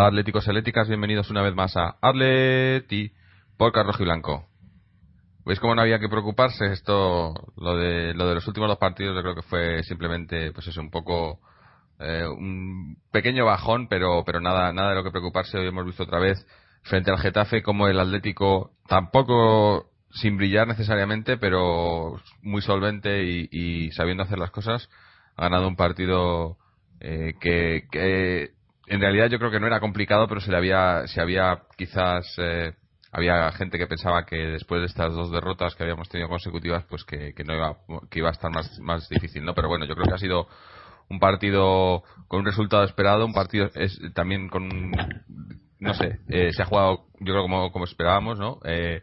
Hola atléticos atléticas, bienvenidos una vez más a Atleti Rojo y Blanco. ¿Veis cómo no había que preocuparse? Esto, lo de, lo de los últimos dos partidos, yo creo que fue simplemente, pues eso, un poco, eh, un pequeño bajón, pero, pero nada, nada de lo que preocuparse. Hoy hemos visto otra vez frente al Getafe como el Atlético, tampoco sin brillar necesariamente, pero muy solvente y, y sabiendo hacer las cosas, ha ganado un partido eh, que, que en realidad yo creo que no era complicado, pero se le había, se había quizás eh, había gente que pensaba que después de estas dos derrotas que habíamos tenido consecutivas, pues que, que no iba, que iba a estar más, más difícil, ¿no? Pero bueno, yo creo que ha sido un partido con un resultado esperado, un partido es, también con, no sé, eh, se ha jugado yo creo como, como esperábamos, ¿no? Eh,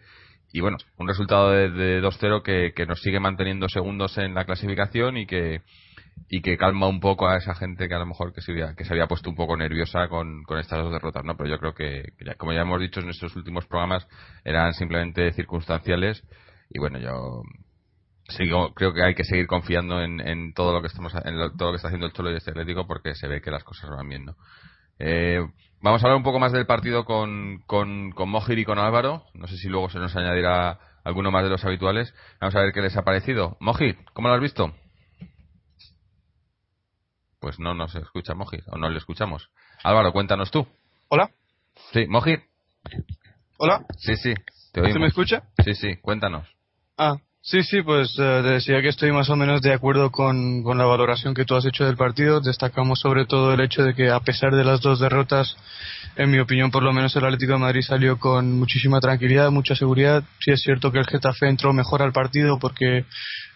y bueno, un resultado de, de 2-0 que, que nos sigue manteniendo segundos en la clasificación y que y que calma un poco a esa gente que a lo mejor que se había, que se había puesto un poco nerviosa con, con estas dos derrotas, ¿no? Pero yo creo que, ya- como ya hemos dicho en nuestros últimos programas, eran simplemente circunstanciales y bueno, yo sigo, creo que hay que seguir confiando en, en todo lo que estamos, en lo- todo lo que está haciendo el Cholo y este Atlético porque se ve que las cosas van viendo. Eh, vamos a hablar un poco más del partido con, con, con Mojir y con Álvaro. No sé si luego se nos añadirá alguno más de los habituales. Vamos a ver qué les ha parecido. Mojir, ¿cómo lo has visto? Pues no nos escucha Mojir, o no le escuchamos. Álvaro, cuéntanos tú. Hola, Sí, Mojir. hola, Sí, sí, te ¿se oímos. me escucha? Sí, sí, cuéntanos. Ah, sí, sí, pues eh, te decía que estoy más o menos de acuerdo con, con la valoración que tú has hecho del partido. Destacamos sobre todo el hecho de que a pesar de las dos derrotas, en mi opinión por lo menos el Atlético de Madrid salió con muchísima tranquilidad, mucha seguridad. Sí es cierto que el Getafe entró mejor al partido porque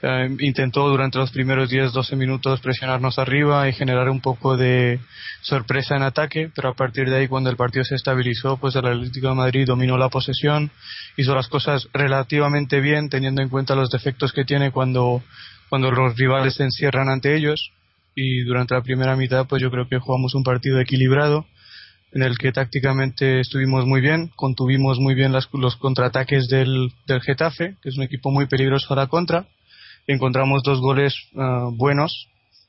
eh, intentó durante los primeros 10-12 minutos presionarnos arriba y generar un poco de sorpresa en ataque, pero a partir de ahí cuando el partido se estabilizó, pues el Atlético de Madrid dominó la posesión, hizo las cosas relativamente bien teniendo en cuenta los defectos que tiene cuando, cuando los rivales se encierran ante ellos. Y durante la primera mitad pues yo creo que jugamos un partido equilibrado en el que tácticamente estuvimos muy bien, contuvimos muy bien las- los contraataques del, del Getafe, que es un equipo muy peligroso a la contra, encontramos dos goles ah, buenos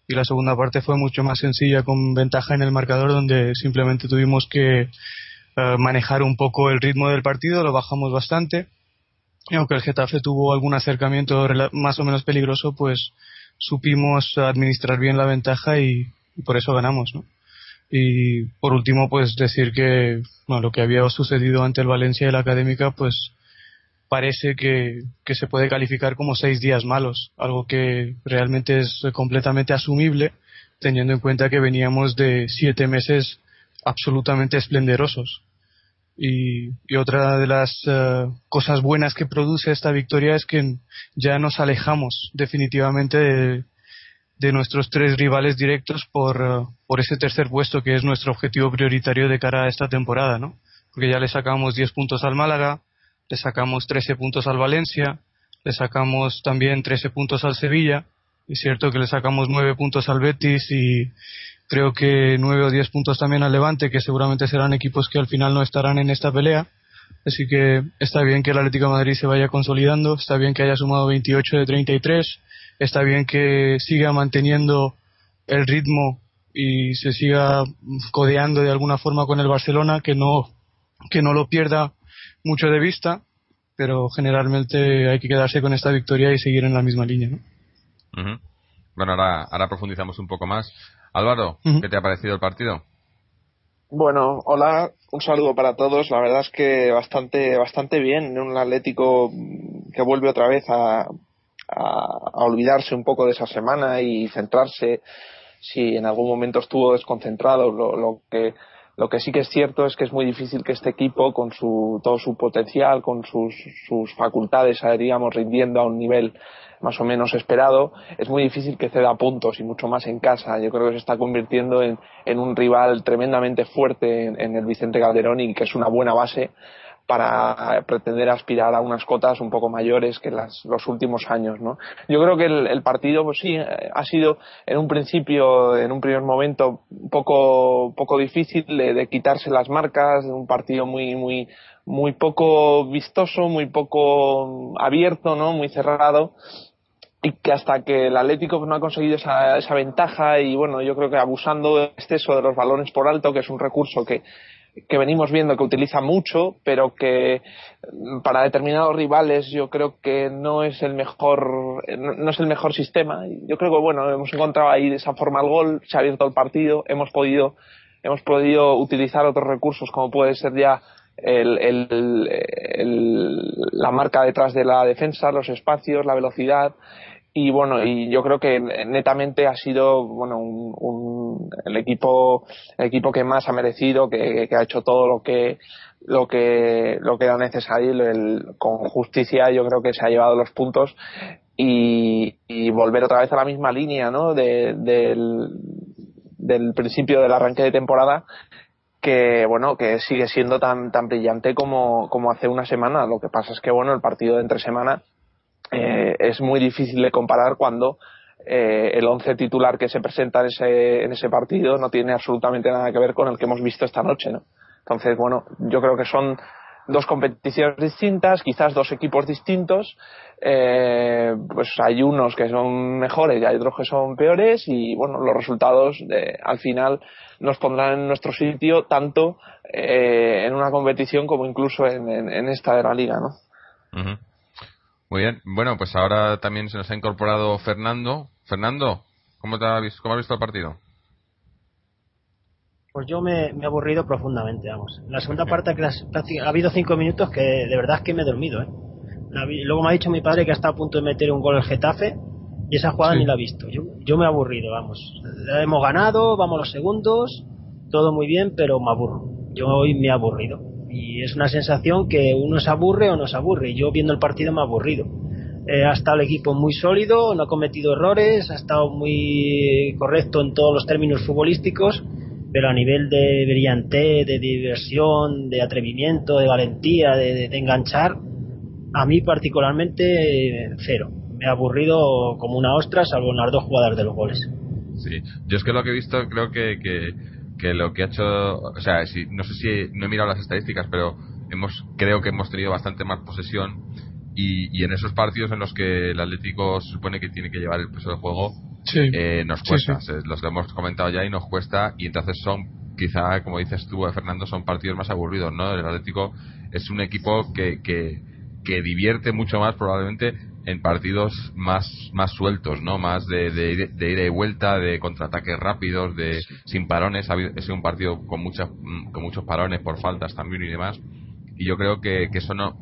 y la segunda parte fue mucho más sencilla con ventaja en el marcador donde simplemente tuvimos que eh, manejar un poco el ritmo del partido, lo bajamos bastante y aunque el Getafe tuvo algún acercamiento más o menos peligroso, pues supimos administrar bien la ventaja y, y por eso ganamos, ¿no? Y por último, pues decir que bueno, lo que había sucedido ante el Valencia y la Académica, pues parece que, que se puede calificar como seis días malos, algo que realmente es completamente asumible, teniendo en cuenta que veníamos de siete meses absolutamente esplendorosos. Y, otra de las eh, cosas buenas que produce esta victoria es que ya nos alejamos definitivamente de, de nuestros tres rivales directos por, eh, por ese tercer puesto que es nuestro objetivo prioritario de cara a esta temporada, ¿no? Porque ya le sacamos 10 puntos al Málaga, le sacamos 13 puntos al Valencia, le sacamos también 13 puntos al Sevilla, es cierto que le sacamos 9 puntos al Betis y creo que 9 o 10 puntos también al Levante, que seguramente serán equipos que al final no estarán en esta pelea. Así que está bien que el Atlético Madrid se vaya consolidando, está bien que haya sumado 28 de 33, está bien que siga manteniendo el ritmo y se siga codeando de alguna forma con el Barcelona, que no, que no lo pierda mucho de vista pero generalmente hay que quedarse con esta victoria y seguir en la misma línea. ¿no? Bueno, ahora, ahora profundizamos un poco más. Álvaro, ¿qué te ha parecido el partido? Bueno, hola, un saludo para todos. La verdad es que bastante, bastante bien. Un Atlético que vuelve otra vez a, a, olvidarse un poco de esa semana y centrarse si en algún momento estuvo desconcentrado. Lo, lo, que lo que sí que es cierto es que es muy difícil que este equipo, con su, todo su potencial, con sus, sus facultades, digamos, rindiendo a un nivel más o menos esperado, es muy difícil que ceda puntos y mucho más en casa. Yo creo que se está convirtiendo en, en un rival tremendamente fuerte en, en, el Vicente Calderón y que es una buena base para pretender aspirar a unas cotas un poco mayores que las, los últimos años, ¿no? Yo creo que el, partido, pues sí, ha sido en un principio, en un primer momento, poco, poco difícil de, de quitarse las marcas, un partido muy, muy, muy poco vistoso, muy poco abierto, ¿no? Muy cerrado y que hasta que el Atlético no ha conseguido esa, esa ventaja y bueno, yo creo que abusando de exceso de los balones por alto, que es un recurso que, que venimos viendo que utiliza mucho, pero que para determinados rivales yo creo que no es el mejor, no es el mejor sistema. Yo creo que bueno, hemos encontrado ahí de esa forma el gol, se ha abierto el partido, hemos podido, hemos podido utilizar otros recursos como puede ser ya el, el, la marca detrás de la defensa, los espacios, la velocidad y bueno y yo creo que netamente ha sido bueno un, el equipo el equipo que más ha merecido que, que, ha hecho todo lo que lo que lo que era necesario el, con justicia yo creo que se ha llevado los puntos y, y volver otra vez a la misma línea no de, del, del principio del arranque de temporada que bueno que sigue siendo tan tan brillante como como hace una semana. Lo que pasa es que bueno el partido de entre semana eh, es muy difícil de comparar cuando eh, el once titular que se presenta en ese, en ese partido no tiene absolutamente nada que ver con el que hemos visto esta noche, ¿no? Entonces, bueno, yo creo que son dos competiciones distintas, quizás dos equipos distintos, eh, pues hay unos que son mejores y hay otros que son peores y bueno, los resultados de, al final nos pondrán en nuestro sitio tanto eh, en una competición como incluso en, en, esta de la liga, ¿no? Muy bien. Bueno, pues ahora también se nos ha incorporado Fernando. Fernando, ¿cómo, te has, cómo has visto el partido? Pues yo me, me he aburrido profundamente, vamos. La segunda parte que las, ha habido cinco minutos que de verdad es que me he dormido, ¿eh? La, luego me ha dicho mi padre que está a punto de meter un gol el Getafe y esa jugada sí. ni la ha visto. Yo, yo me he aburrido, vamos. La hemos ganado, vamos los segundos, todo muy bien, pero me aburro. Yo hoy me he aburrido y es una sensación que uno se aburre o no se aburre. Yo viendo el partido me he aburrido. Eh, ha estado el equipo muy sólido, no ha cometido errores, ha estado muy correcto en todos los términos futbolísticos, pero a nivel de brillante, de diversión, de atrevimiento, de valentía, de, enganchar, a mí particularmente cero. Me ha aburrido como una ostra, salvo en las dos jugadas de los goles. Sí, yo es que lo que he visto creo que que lo que ha hecho, o sea, si, no sé si no he mirado las estadísticas, pero hemos creo que hemos tenido bastante más posesión y, y en esos partidos en los que el Atlético se supone que tiene que llevar el peso del juego, sí. eh, nos cuesta. Sí, sí. Los que hemos comentado ya y nos cuesta y entonces son quizá, como dices tú, Fernando, son partidos más aburridos, ¿no? El Atlético es un equipo que, que, que divierte mucho más probablemente en partidos más más sueltos, ¿no? Más de, de, de ida y vuelta, de contraataques rápidos, de sin parones. Ha sido un partido con muchas con muchos parones por faltas también y demás. Y yo creo que, que eso no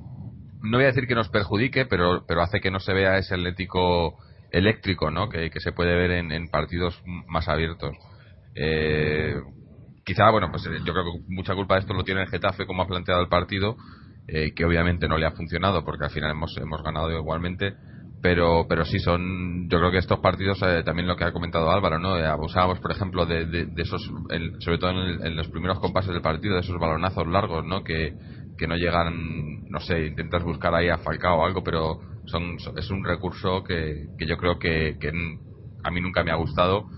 no voy a decir que nos perjudique, pero pero hace que no se vea ese Atlético eléctrico, ¿no? Que, que se puede ver en, en partidos más abiertos. Eh, quizá, bueno, pues yo creo que mucha culpa de esto lo tiene el Getafe, como ha planteado el partido, eh, que obviamente no le ha funcionado porque al final hemos, hemos ganado igualmente pero pero sí son yo creo que estos partidos eh, también lo que ha comentado Álvaro no eh, abusábamos por ejemplo de, de, esos el, sobre todo en, el, en, los primeros compases del partido de esos balonazos largos no que, que no llegan no sé intentas buscar ahí a Falcao o algo pero son es un recurso que, que yo creo que, que a mí nunca me ha gustado.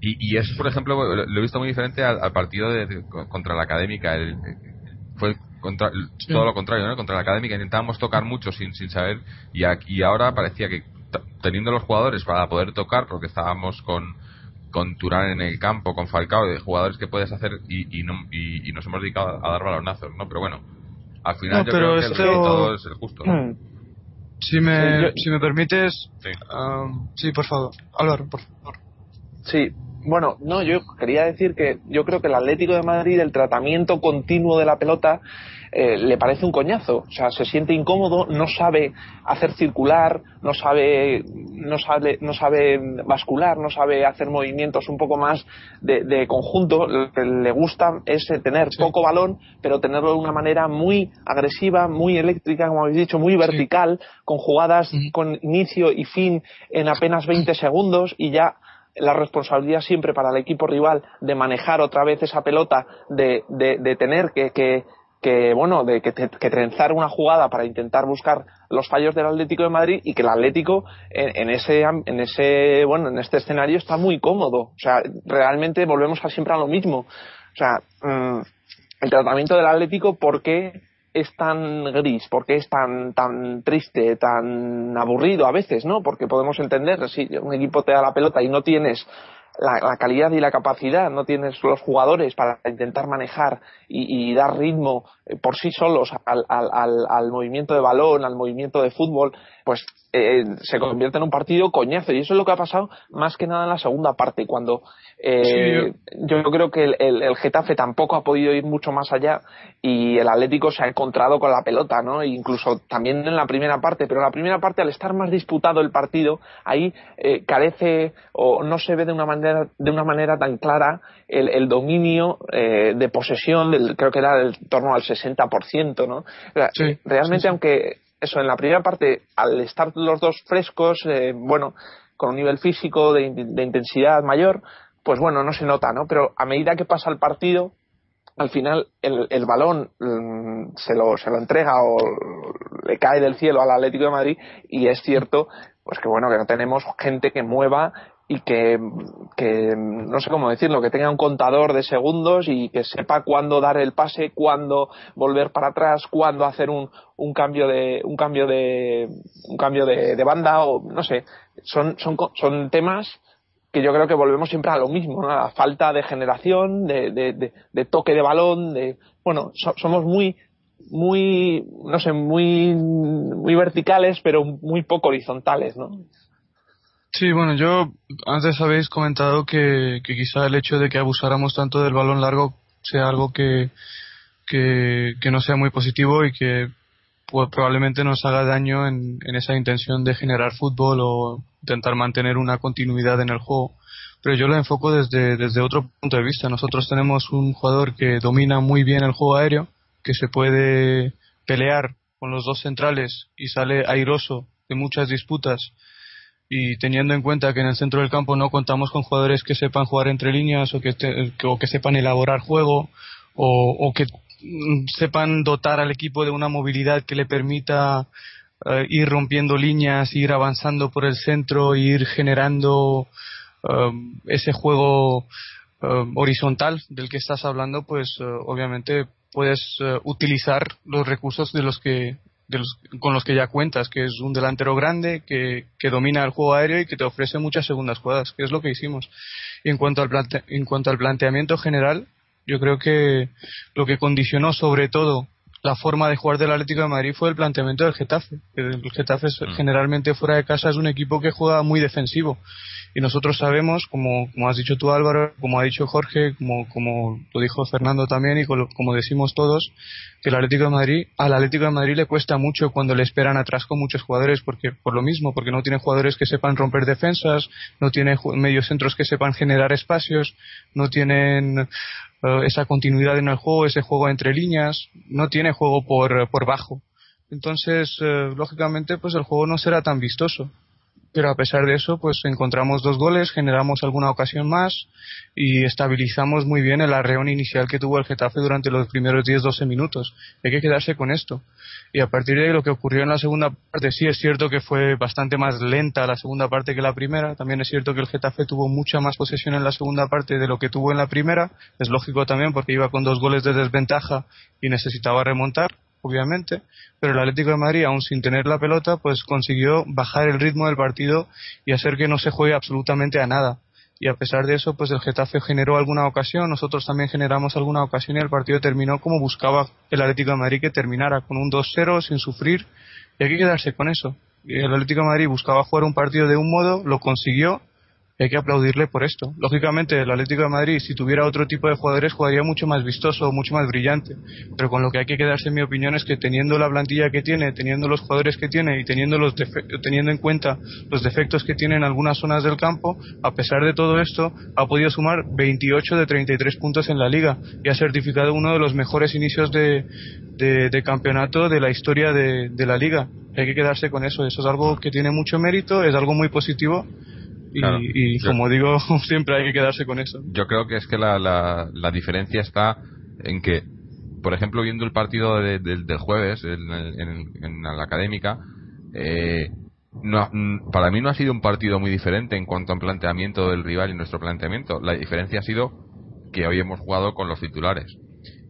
Y, y es por ejemplo lo he visto muy diferente al, al partido de, contra la académica. El, fue contra, sí. todo lo contrario, ¿no? Contra la académica intentábamos tocar mucho sin, sin saber y, aquí, y ahora parecía que teniendo los jugadores para poder tocar, porque estábamos con, con Turán en el campo, con Falcao, de jugadores que puedes hacer y, y, no, y, y nos hemos dedicado a dar balonazos, ¿no? Pero bueno, Al final No, yo pero creo que el resultado es el justo. ¿no? Mm. Si me, Sí, yo- si me permites, Sí. ah, sí, por favor, Álvaro, por favor. Sí, bueno, no, yo quería decir que yo creo que el Atlético de Madrid, el tratamiento continuo de la pelota, eh, le parece un coñazo. O sea, se siente incómodo, no sabe hacer circular, no sabe, no sabe, no sabe bascular, no sabe hacer movimientos un poco más de, de conjunto. Lo que le gusta es eh, tener Sí. poco balón, pero tenerlo de una manera muy agresiva, muy eléctrica, como habéis dicho, muy vertical, con jugadas con inicio y fin en apenas 20 segundos y ya la responsabilidad siempre para el equipo rival de manejar otra vez esa pelota, de, de, de tener que, que, que, bueno, de que, trenzar una jugada para intentar buscar los fallos del Atlético de Madrid y que el Atlético en, en ese en ese bueno en este escenario está muy cómodo, o sea realmente volvemos a siempre a lo mismo, o sea mm, el tratamiento del Atlético por qué es tan gris, por qué es tan tan triste, tan aburrido a veces, ¿no? Porque podemos entender si un equipo te da la pelota y no tienes la, la calidad y la capacidad, no tienes los jugadores para intentar manejar y, y dar ritmo eh, por sí solos al, al, al, al movimiento de balón, al movimiento de fútbol, pues eh, se convierte en un partido coñazo. Y eso es lo que ha pasado más que nada en la segunda parte, cuando eh, yo creo que el, el, el Getafe tampoco ha podido ir mucho más allá y el Atlético se ha encontrado con la pelota, ¿no? E incluso también en la primera parte, pero en la primera parte al estar más disputado el partido, ahí eh, carece o no se ve de una manera de una manera tan clara el, el dominio eh, de posesión, del, creo que era del torno al 60%, ¿no? O sea, Sí, realmente sí, sí. aunque eso en la primera parte al estar los dos frescos, eh, bueno, con un nivel físico de, intensidad mayor, pues bueno, no se nota, ¿no? Pero a medida que pasa el partido, al final el, el balón mm, se, lo, se lo entrega o le cae del cielo al Atlético de Madrid y es cierto, pues que bueno, que no tenemos gente que mueva y que, que no sé cómo decirlo, que tenga un contador de segundos y que sepa cuándo dar el pase, cuándo volver para atrás, cuándo hacer un, un cambio de un cambio de un cambio de, banda o no sé, son son son temas que yo creo que volvemos siempre a lo mismo, ¿no? a la falta de generación, de, de, de, de toque de balón, de bueno, so- somos muy muy no sé, muy muy verticales, pero muy poco horizontales, ¿no? Sí, bueno, yo antes habéis comentado que, que quizá el hecho de que abusáramos tanto del balón largo sea algo que, que, no sea muy positivo y que pues, probablemente nos haga daño en, en esa intención de generar fútbol o intentar mantener una continuidad en el juego. Pero yo lo enfoco desde, desde otro punto de vista. Nosotros tenemos un jugador que domina muy bien el juego aéreo, que se puede pelear con los dos centrales y sale airoso de muchas disputas y teniendo en cuenta que en el centro del campo no contamos con jugadores que sepan jugar entre líneas o que, te- o que sepan elaborar juego o, que mm, sepan dotar al equipo de una movilidad que le permita eh, ir rompiendo líneas, ir avanzando por el centro, ir generando eh, ese juego eh, horizontal del que estás hablando, pues eh, obviamente puedes utilizar los recursos de los que de los- con los que ya cuentas, que es un delantero grande que, que domina el juego aéreo y que te ofrece muchas segundas jugadas, que es lo que hicimos. Y en cuanto al plante- en cuanto al planteamiento general, yo creo que lo que condicionó sobre todo la forma de jugar del Atlético de Madrid fue el planteamiento del Getafe. El Getafe es- Mm. generalmente fuera de casa es un equipo que juega muy defensivo y nosotros sabemos, como, como has dicho tú Álvaro, como ha dicho Jorge, como, como lo dijo Fernando también y como, como decimos todos, que el Atlético de Madrid, al Atlético de Madrid le cuesta mucho cuando le esperan atrás con muchos jugadores, porque por lo mismo, porque no tiene jugadores que sepan romper defensas, no tiene mediocentros que sepan generar espacios, no tienen eh, esa continuidad en el juego, ese juego entre líneas, no tiene juego por, por bajo. Entonces, eh, lógicamente, pues el juego no será tan vistoso pero a pesar de eso, pues encontramos dos goles, generamos alguna ocasión más y estabilizamos muy bien el arreón inicial que tuvo el Getafe durante los primeros 10-12 minutos. Hay que quedarse con esto. Y a partir de lo que ocurrió en la segunda parte, sí es cierto que fue bastante más lenta la segunda parte que la primera. También es cierto que el Getafe tuvo mucha más posesión en la segunda parte de lo que tuvo en la primera. Es lógico también porque iba con dos goles de desventaja y necesitaba remontar obviamente, pero el Atlético de Madrid, aún sin tener la pelota, pues consiguió bajar el ritmo del partido y hacer que no se juegue absolutamente a nada. Y a pesar de eso, pues el Getafe generó alguna ocasión, nosotros también generamos alguna ocasión y el partido terminó como buscaba el Atlético de Madrid que terminara, con un 2-0 sin sufrir y hay que quedarse con eso. El Atlético de Madrid buscaba jugar un partido de un modo, lo consiguió hay que aplaudirle por esto. Lógicamente, el Atlético de Madrid, si tuviera otro tipo de jugadores, jugaría mucho más vistoso, mucho más brillante. Pero con lo que hay que quedarse, en mi opinión, es que teniendo la plantilla que tiene, teniendo los jugadores que tiene y teniendo, los teniendo en cuenta los defectos que tiene en algunas zonas del campo, a pesar de todo esto, ha podido sumar 28 de 33 puntos en la liga y ha certificado uno de los mejores inicios de, de, campeonato de la historia de, de la liga. Hay que quedarse con eso. Eso es algo que tiene mucho mérito, es algo muy positivo y, como digo, siempre hay que quedarse con eso. Yo creo que es que la, la, diferencia está en que, por ejemplo, viendo el partido del jueves en, la académica, eh, no, para mí no ha sido un partido muy diferente en cuanto al planteamiento del rival y nuestro planteamiento. La diferencia ha sido que hoy hemos jugado con los titulares.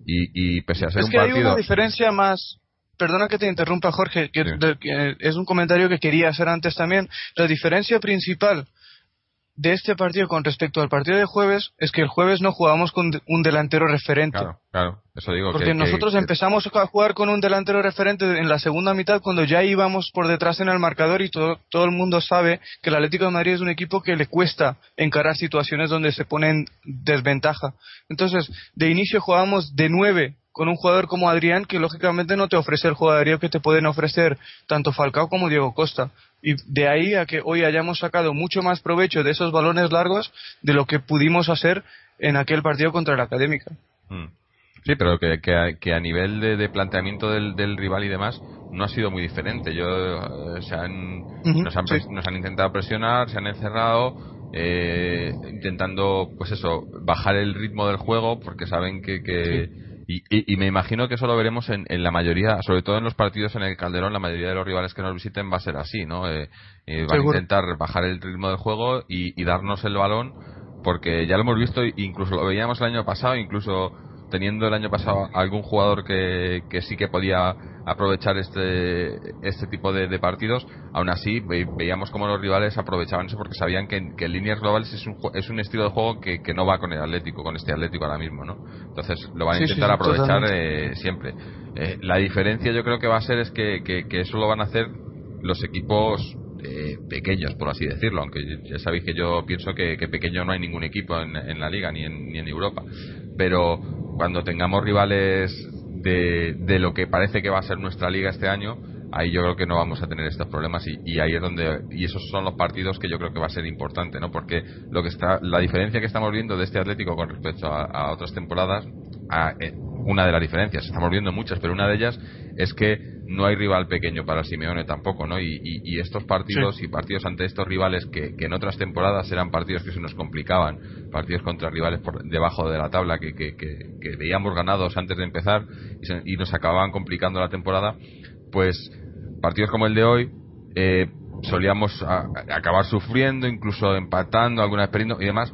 Y, pese a ser es un que partido. Hay una diferencia más. Perdona que te interrumpa, Jorge, que, que, es un comentario que quería hacer antes también. La diferencia principal de este partido con respecto al partido de jueves es que el jueves no jugamos con un delantero referente. Claro, claro, eso digo. Porque nosotros empezamos a jugar con un delantero referente en la segunda mitad cuando ya íbamos por detrás en el marcador y todo, todo el mundo sabe que el Atlético de Madrid es un equipo que le cuesta encarar situaciones donde se pone en desventaja. Entonces, de inicio jugábamos de nueve con un jugador como Adrián que lógicamente no te ofrece el jugador que te pueden ofrecer tanto Falcao como Diego Costa. Y de ahí a que hoy hayamos sacado mucho más provecho de esos balones largos de lo que pudimos hacer en aquel partido contra la Académica. Mm. Sí, pero que, que, a, nivel de, planteamiento del, rival y demás no ha sido muy diferente. Yo, eh, se han, nos, han, nos, han, intentado presionar, se han encerrado, eh, intentando, pues eso, bajar el ritmo del juego porque saben que, que, y, me imagino que eso lo veremos en, la mayoría, sobre todo en los partidos en el Calderón, la mayoría de los rivales que nos visiten va a ser así, ¿no? Eh, eh van a intentar bajar el ritmo del juego y, darnos el balón, porque ya lo hemos visto, incluso lo veíamos el año pasado, incluso teniendo el año pasado algún jugador que, que sí que podía aprovechar este este tipo de, partidos, aún así veíamos como los rivales aprovechaban eso porque sabían que, que en líneas globales es un, es un estilo de juego que, que, no va con el Atlético, con este Atlético ahora mismo, ¿no? Entonces lo van a intentar aprovechar eh, siempre. Eh, la diferencia yo creo que va a ser es que, que, eso lo van a hacer los equipos eh, pequeños, por así decirlo, aunque ya sabéis que yo pienso que, pequeño no hay ningún equipo en, en la liga ni en, ni en Europa, pero cuando tengamos rivales de, de, lo que parece que va a ser nuestra liga este año, ahí yo creo que no vamos a tener estos problemas y, ahí es donde y esos son los partidos que yo creo que va a ser importante, ¿no? Porque lo que está la diferencia que estamos viendo de este Atlético con respecto a, otras temporadas, eh, una de las diferencias, estamos viendo muchas, pero una de ellas es que no hay rival pequeño para Simeone tampoco, ¿no? Y, estos partidos y partidos ante estos rivales que, en otras temporadas eran partidos que se nos complicaban, partidos contra rivales por debajo de la tabla que, que, veíamos ganados antes de empezar y, nos acababan complicando la temporada, pues partidos como el de hoy eh, solíamos acabar sufriendo, incluso empatando, alguna experiencia y demás.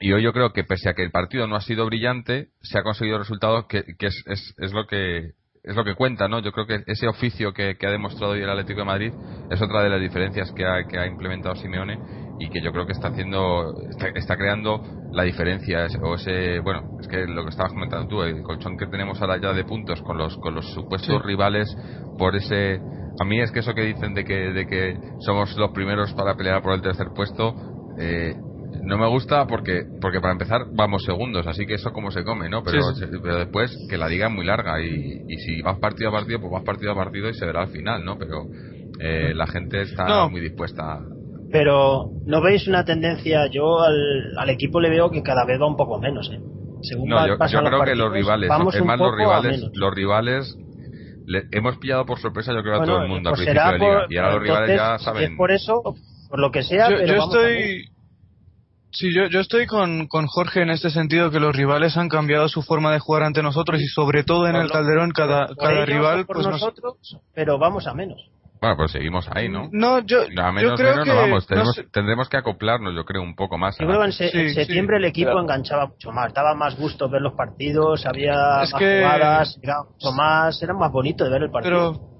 Y hoy yo creo que pese a que el partido no ha sido brillante, se ha conseguido resultados que, es, es, es lo que es lo que cuenta, ¿no? Yo creo que ese oficio que, ha demostrado hoy el Atlético de Madrid es otra de las diferencias que ha, que ha implementado Simeone y que yo creo que está haciendo, está, creando la diferencia o ese, bueno, es que lo que estabas comentando tú, el colchón que tenemos ahora ya de puntos con los con los supuestos rivales por ese, a mí es que eso que dicen de que de que somos los primeros para pelear por el tercer puesto, eh, no me gusta porque porque para empezar vamos segundos, así que eso como se come, ¿no? Pero, pero después que la liga es muy larga y, y, si vas partido a partido, pues vas partido a partido y se verá al final, ¿no? Pero eh, la gente está muy dispuesta. Pero no veis una tendencia, yo al, al equipo le veo que cada vez va un poco menos, ¿eh? Según no, yo, creo que los rivales, es más los rivales, los rivales le, hemos pillado por sorpresa yo creo a todo el mundo pues al principio de liga y ahora los rivales ya saben. Es por eso, por lo que sea, yo, pero yo estoy Sí, yo, yo estoy con, con, Jorge en este sentido que los rivales han cambiado su forma de jugar ante nosotros y sobre todo en el Calderón cada, cada rival pues nosotros, pero vamos a menos. Bueno, pues seguimos ahí, ¿no? No, yo, a menos, creo menos que no vamos. Tendremos, que acoplarnos, yo creo, un poco más. Yo creo que en, septiembre el equipo enganchaba mucho más. Daba más gusto ver los partidos, había más jugadas, era mucho más, era más bonito de ver el partido. Pero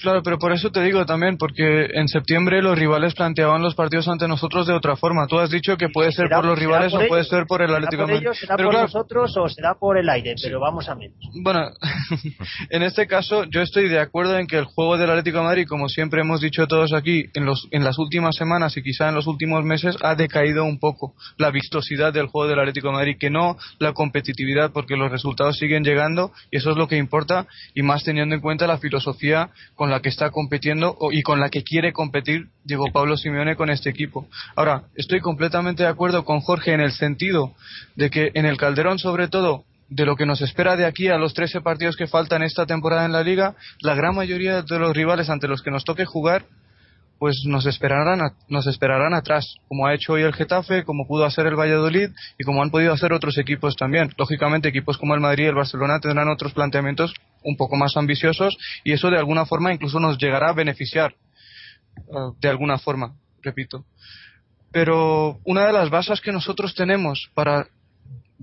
Claro, pero por eso te digo también, porque en septiembre los rivales planteaban los partidos ante nosotros de otra forma. Tú has dicho que puede ser por los rivales o puede ser por el Atlético de Madrid. ¿Será por nosotros o será por el aire? Pero vamos a menos. Bueno, en este caso yo estoy de acuerdo en que el juego del Atlético de Madrid, como siempre hemos dicho todos aquí, en, los, en las últimas semanas y quizá en los últimos meses, ha decaído un poco la vistosidad del juego del Atlético de Madrid, que no la competitividad, porque los resultados siguen llegando y eso es lo que importa, y más teniendo en cuenta la filosofía con la que está compitiendo y con la que quiere competir Diego Pablo Simeone con este equipo. Ahora, estoy completamente de acuerdo con Jorge en el sentido de que en el Calderón, sobre todo, de lo que nos espera de aquí a los 13 partidos que faltan esta temporada en la liga, la gran mayoría de los rivales ante los que nos toque jugar pues nos esperarán, nos esperarán atrás, como ha hecho hoy el Getafe, como pudo hacer el Valladolid y como han podido hacer otros equipos también. Lógicamente, equipos como el Madrid y el Barcelona tendrán otros planteamientos un poco más ambiciosos y eso de alguna forma incluso nos llegará a beneficiar, eh, de alguna forma, repito. Pero una de las bases que nosotros tenemos para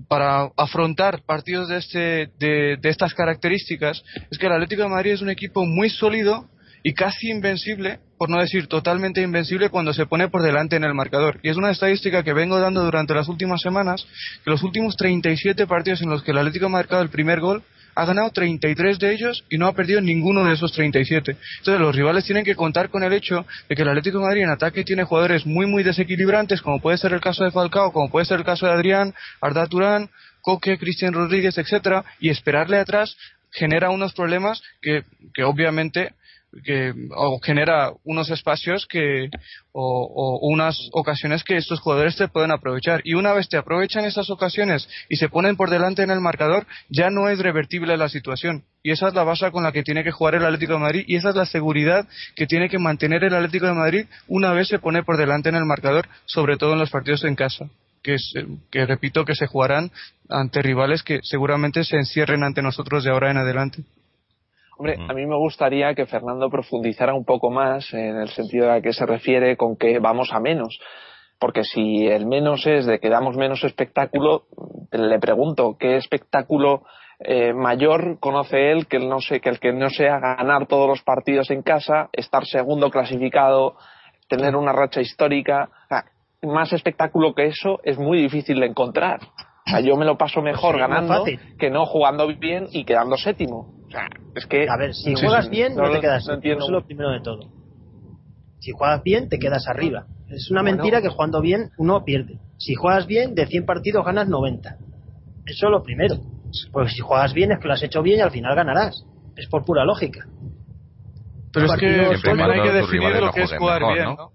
para afrontar partidos de, este, de, de, estas características es que el Atlético de Madrid es un equipo muy sólido y casi invencible, por no decir totalmente invencible, cuando se pone por delante en el marcador. Y es una estadística que vengo dando durante las últimas semanas, que los últimos 37 partidos en los que el Atlético ha marcado el primer gol, ha ganado 33 de ellos y no ha perdido ninguno de esos 37. Entonces los rivales tienen que contar con el hecho de que el Atlético de Madrid en ataque tiene jugadores muy muy desequilibrantes, como puede ser el caso de Falcao, como puede ser el caso de Adrián, Arda Turán, Coque, Cristian Rodríguez, etcétera, y esperarle atrás genera unos problemas que, que obviamente que o genera unos espacios que o, unas ocasiones que estos jugadores te pueden aprovechar y una vez te aprovechan esas ocasiones y se ponen por delante en el marcador ya no es revertible la situación y esa es la base con la que tiene que jugar el Atlético de Madrid y esa es la seguridad que tiene que mantener el Atlético de Madrid una vez se pone por delante en el marcador sobre todo en los partidos en casa que, que repito que se jugarán ante rivales que seguramente se encierren ante nosotros de ahora en adelante. Hombre, a mí me gustaría que Fernando profundizara un poco más en el sentido de a qué se refiere con que vamos a menos. Porque si el menos es de que damos menos espectáculo, le pregunto, ¿qué espectáculo eh, mayor conoce él que el, no que el que no sea ganar todos los partidos en casa, estar segundo clasificado, tener una racha histórica? más espectáculo que eso es muy difícil de encontrar. O sea, yo me lo paso mejor ganando que no jugando bien y quedando séptimo es que. A ver, si juegas bien, no, te quedas. No Eso es lo primero de todo. Si juegas bien, te quedas arriba. Es una mentira que jugando bien uno pierde. Si juegas bien, de 100 partidos ganas 90. Eso es lo primero. Porque si juegas bien es que lo has hecho bien y al final ganarás. Es por pura lógica. Pero es que también hay que definir lo que es jugar bien, ¿no?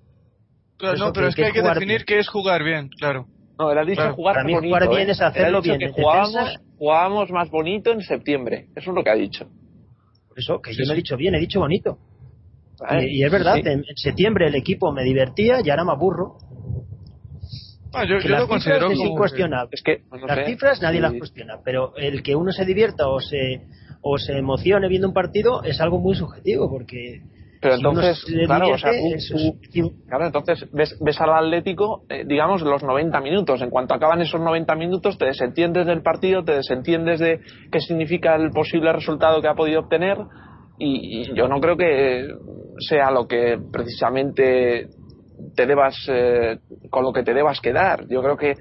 Claro, no, pero es que hay que definir qué es jugar bien, claro. No, él ha dicho jugar Para mí jugar bien ¿eh? es hacerlo bien. Que jugábamos, jugábamos, más bonito en septiembre. Eso es lo que ha dicho. Por eso, que yo no he dicho bien, he dicho bonito. y, es verdad, en, septiembre el equipo me divertía y ahora me aburro. Ah, yo, yo lo considero es incuestionable. Es que, las cifras nadie las cuestiona, pero el que uno se divierta o se, o se emocione viendo un partido es algo muy subjetivo, porque pero entonces, claro, o sea, claro, entonces ves, ves al Atlético, eh, digamos, los 90 minutos. En cuanto acaban esos 90 minutos, te desentiendes del partido, te desentiendes de qué significa el posible resultado que ha podido obtener. Y, yo no creo que sea lo que precisamente te debas, eh, con lo que te debas quedar. Yo creo que.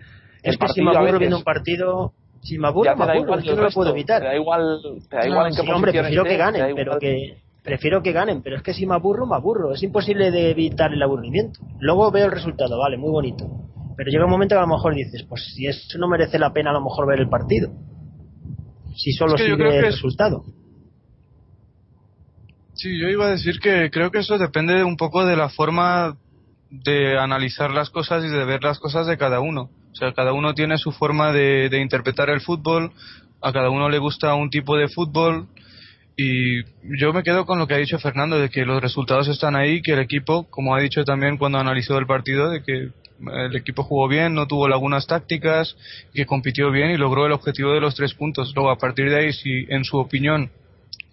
Es que si me aburro viendo un partido, si me aburro, me aburro, es que no lo puedo evitar. Te da igual, te da igual en qué sí, hombre, prefiero que ganen, pero que prefiero que ganen, pero es que si me aburro, me aburro. Es imposible de evitar el aburrimiento. Luego veo el resultado, vale, muy bonito. Pero llega un momento que a lo mejor dices, pues si eso no merece la pena a lo mejor ver el partido. Si solo sigue el resultado. Sí, yo iba a decir que creo que eso depende un poco de la forma de analizar las cosas y de ver las cosas de cada uno. O sea, cada uno tiene su forma de, de interpretar el fútbol, a cada uno le gusta un tipo de fútbol, y yo me quedo con lo que ha dicho Fernando, de que los resultados están ahí, que el equipo, como ha dicho también cuando analizó el partido, de que el equipo jugó bien, no tuvo lagunas tácticas, que compitió bien y logró el objetivo de los tres puntos. Luego, a partir de ahí, si en su opinión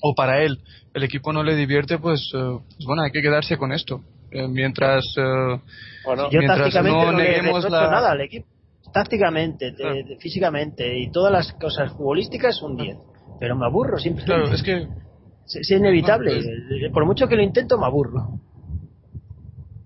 o para él el equipo no le divierte, pues, eh, pues bueno, hay que quedarse con esto. Eh, mientras eh, bueno, mientras no, neguemos la... nada al equipo. Tácticamente, físicamente y todas las cosas futbolísticas, un 10 pero me aburro siempre. Claro, es que Es, inevitable. Pues- Por mucho que lo intento, me aburro.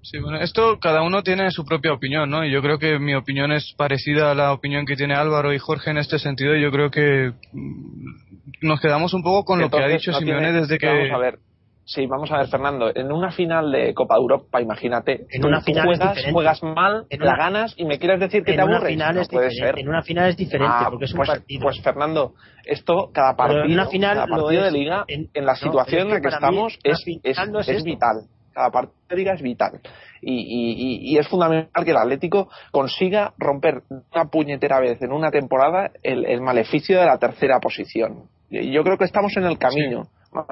Sí, bueno, esto cada uno tiene su propia opinión, ¿no? Y yo creo que mi opinión es parecida a la opinión que tiene Álvaro y Jorge en este sentido. Yo creo que mm, nos quedamos un poco con lo que ha dicho Simeone desde que. Vamos a ver. Sí, vamos a ver, Fernando. En una final de Copa de Europa, imagínate. En una final juegas, juegas mal, En la ganas y me quieres decir que En te una aburres. final No es puede ser. En una final es diferente Ah, porque es un pues, partido. Pues Fernando, esto, cada Pero en partido, una final cada partido de liga, En- en, la no, situación en la que mí estamos, es, es, no es vital. Cada partido de liga es vital. Y, y, es fundamental que el Atlético consiga romper una puñetera vez en una temporada el, el maleficio de la tercera posición. Yo creo que estamos en el camino.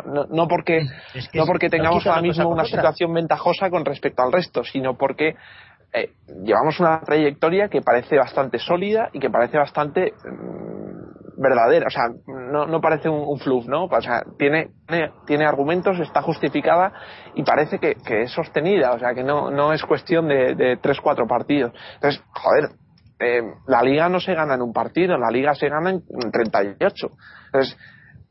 No, no porque Es que no porque tengamos ahora mismo una otra. situación ventajosa con respecto al resto, sino porque eh, llevamos una trayectoria que parece bastante sólida y que parece bastante mm, verdadera. O sea, no, no parece un, un fluff, ¿no? O sea, tiene, tiene, tiene argumentos, está justificada y parece que, que es sostenida. O sea, que no, no es cuestión de, de tres, cuatro partidos. Entonces, joder, eh, la liga no se gana en un partido, la liga se gana en 38. Entonces,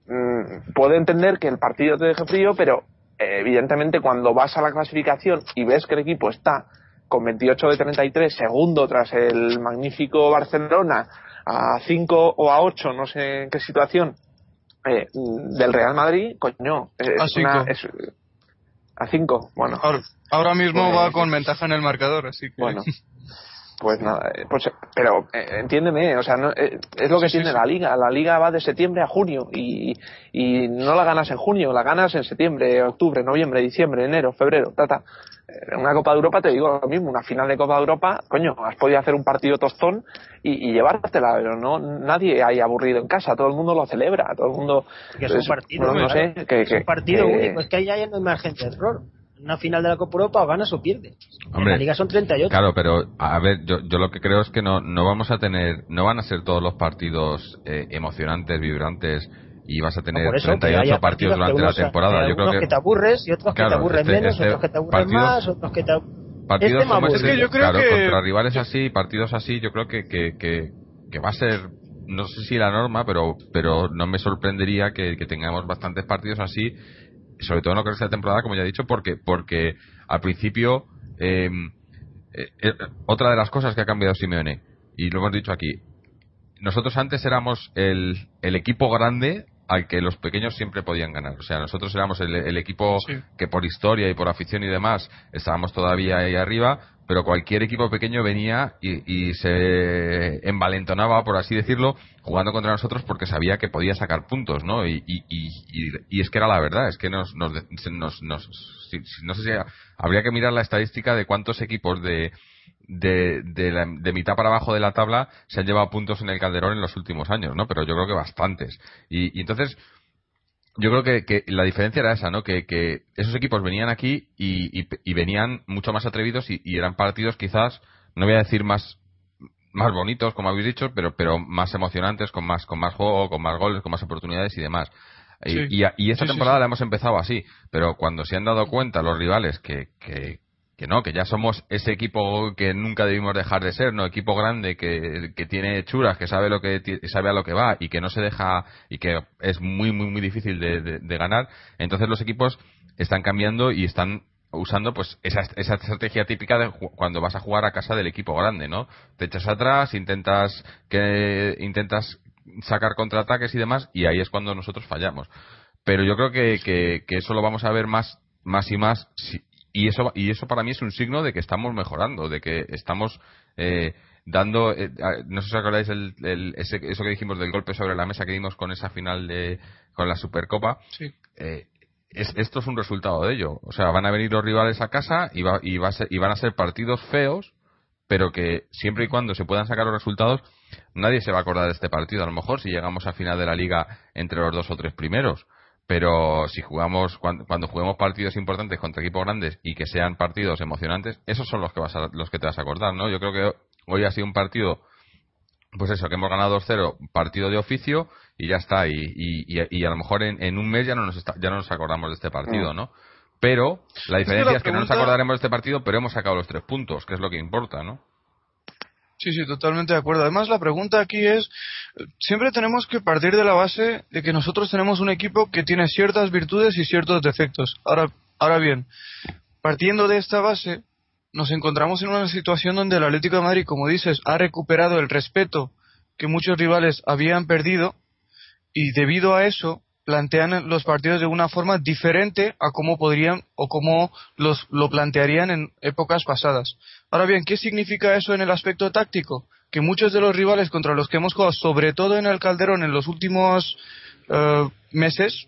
mm, puedo entender que el partido te deje frío, pero eh, evidentemente cuando vas a la clasificación y ves que el equipo está con 28 de 33, segundo tras el magnífico Barcelona, a 5 o a 8, no sé en qué situación, eh, del Real Madrid, coño, es A una- cinco. es- a 5, bueno. Ahora, ahora mismo va con ventaja en el marcador, así que. Bueno, pues nada, eh, pues, pero eh, entiéndeme, o sea, no, eh, es lo que Sí, tiene sí. la liga. La liga va de septiembre a junio y, y no la ganas en junio, la ganas en septiembre, octubre, noviembre, diciembre, enero, febrero, tata. En una Copa de Europa te digo lo mismo, una final de Copa de Europa, coño, has podido hacer un partido tostón y, y llevártela, pero no nadie hay aburrido en casa, todo el mundo lo celebra, todo el mundo. Que es un es- partido, no, no claro. sé, que, es que- un partido que- único, es que ahí ya no hay margen de error. En una final de la Copa Europa o ganas o pierdes. en Hombre, la Liga son 38. Claro, pero a ver, yo, yo lo que creo es que no, no vamos a tener, no van a ser todos los partidos eh, emocionantes, vibrantes y vas a tener por eso, que 38 haya partidos que durante la temporada. que Yo creo algunos que, te aburres y otros que Claro, te aburren este- menos, este otros que te aburren partidos- más, otros que te partidos este como aburre. este, Es que yo creo claro, que- contra rivales así, partidos así, yo creo que, que, que, que va a ser, no sé si la norma, pero, pero no me sorprendería que, que tengamos bastantes partidos así, sobre todo en lo que es la temporada, como ya he dicho, porque, porque al principio, eh, eh, eh, otra de las cosas que ha cambiado Simeone, y lo hemos dicho aquí, nosotros antes éramos el, el equipo grande al que los pequeños siempre podían ganar. O sea, nosotros éramos el, el equipo Sí. que por historia y por afición y demás estábamos todavía ahí arriba, pero cualquier equipo pequeño venía y, y se envalentonaba, por así decirlo, jugando contra nosotros porque sabía que podía sacar puntos, ¿no? Y, y, es que era la verdad, es que nos, nos, nos, nos- si- no sé si habría que mirar la estadística de cuántos equipos de, de, de, la- de mitad para abajo de la tabla se han llevado puntos en el Calderón en los últimos años, ¿no? Pero yo creo que bastantes. Y, y entonces, yo creo que, que la diferencia era esa, ¿no? Que, que esos equipos venían aquí y, y- y venían mucho más atrevidos y, y eran partidos quizás, no voy a decir más más bonitos, como habéis dicho, pero pero más emocionantes, con más con más juego, con más goles, con más oportunidades y demás. Y, Sí. y, y esta sí, temporada sí. la hemos empezado así, pero cuando se han dado cuenta los rivales que, que, que no, que ya somos ese equipo que nunca debimos dejar de ser, no equipo grande que, que tiene churas, que sabe lo que sabe a lo que va y que no se deja y que es muy muy muy difícil de, de- ganar, entonces los equipos están cambiando y están usando pues esa, esa estrategia típica de cuando vas a jugar a casa del equipo grande, ¿no? Te echas atrás, intentas que intentas sacar contraataques y demás y ahí es cuando nosotros fallamos. Pero yo creo que, que, que eso lo vamos a ver más más y más si- y eso y eso para mí es un signo de que estamos mejorando, de que estamos eh, dando eh, no sé si os acordáis el, el- ese- eso que dijimos del golpe sobre la mesa que dimos con esa final de con la Supercopa Sí. eh, es- esto es un resultado de ello. O sea, van a venir los rivales a casa y, va, y, va a ser- y van a ser partidos feos, pero que siempre y cuando se puedan sacar los resultados, nadie se va a acordar de este partido. A lo mejor si llegamos a final de la liga entre los dos o tres primeros. Pero si jugamos, cuando, cuando juguemos partidos importantes contra equipos grandes y que sean partidos emocionantes, esos son los que, vas a- los que te vas a acordar, ¿no? Yo creo que hoy ha sido un partido pues eso, que hemos ganado 2-0, partido de oficio y ya está. Y, y, y- y a lo mejor en, en un mes ya no nos está- ya no nos acordamos de este partido, ¿no? Pero la Es que diferencia es que no nos acordaremos de este partido, pero hemos sacado los tres puntos, que es lo que importa, ¿no? Sí, sí, totalmente de acuerdo. Además, la pregunta aquí es, siempre tenemos que partir de la base de que nosotros tenemos un equipo que tiene ciertas virtudes y ciertos defectos. Ahora, ahora bien, partiendo de esta base, nos encontramos en una situación donde el Atlético de Madrid, como dices, ha recuperado el respeto que muchos rivales habían perdido y debido a eso plantean los partidos de una forma diferente a cómo podrían o cómo los, lo plantearían en épocas pasadas. Ahora bien, ¿qué significa eso en el aspecto táctico? Que muchos de los rivales contra los que hemos jugado, sobre todo en el Calderón en los últimos eh, meses,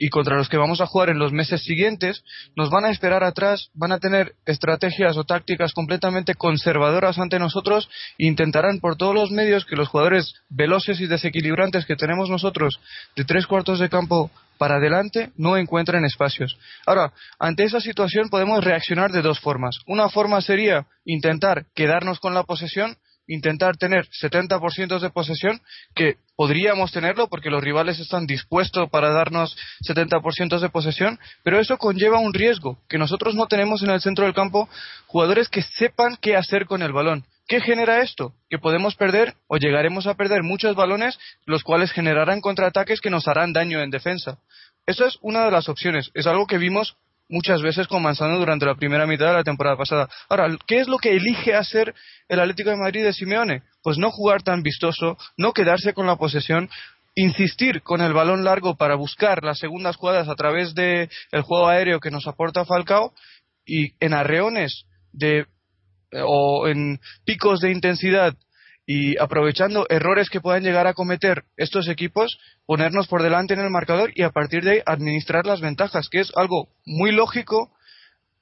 y contra los que vamos a jugar en los meses siguientes, nos van a esperar atrás, van a tener estrategias o tácticas completamente conservadoras ante nosotros e intentarán por todos los medios que los jugadores veloces y desequilibrantes que tenemos nosotros de tres cuartos de campo para adelante no encuentren espacios. Ahora, ante esa situación podemos reaccionar de dos formas. Una forma sería intentar quedarnos con la posesión intentar tener 70% de posesión, que podríamos tenerlo porque los rivales están dispuestos para darnos 70% de posesión, pero eso conlleva un riesgo, que nosotros no tenemos en el centro del campo jugadores que sepan qué hacer con el balón. ¿Qué genera esto? Que podemos perder o llegaremos a perder muchos balones, los cuales generarán contraataques que nos harán daño en defensa. Eso es una de las opciones. Es algo que vimos muchas veces con Manzano durante la primera mitad de la temporada pasada. Ahora, ¿qué es lo que elige hacer el Atlético de Madrid de Simeone? Pues no jugar tan vistoso, no quedarse con la posesión, insistir con el balón largo para buscar las segundas jugadas a través del juego aéreo que nos aporta Falcao y en arreones de eh, o en picos de intensidad y aprovechando errores que puedan llegar a cometer estos equipos, ponernos por delante en el marcador y a partir de ahí administrar las ventajas, que es algo muy lógico,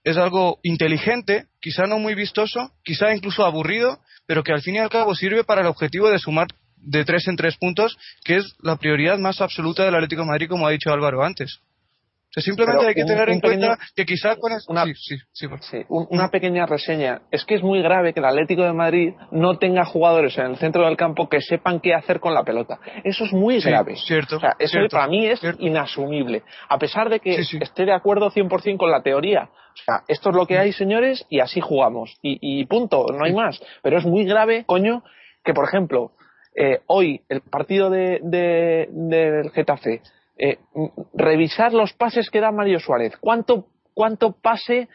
es algo inteligente, quizá no muy vistoso, quizá incluso aburrido, pero que al fin y al cabo sirve para el objetivo de sumar de tres en tres puntos, que es la prioridad más absoluta del Atlético de Madrid, como ha dicho Álvaro antes simplemente hay que tener en cuenta que quizá con una, una pequeña reseña. Es que es muy grave que el Atlético de Madrid no tenga jugadores en el centro del campo que sepan qué hacer con la pelota. Eso es muy grave. Cierto, eso para mí es inasumible. A pesar de que esté de acuerdo 100% con la teoría. O sea, esto es lo que hay, señores, y así jugamos. Y, punto, no hay más. Pero es muy grave, coño, que por ejemplo, eh, hoy el partido de, del Getafe eh, revisar los pases que da Mario Suárez. ¿Cuánto, cuánto pase,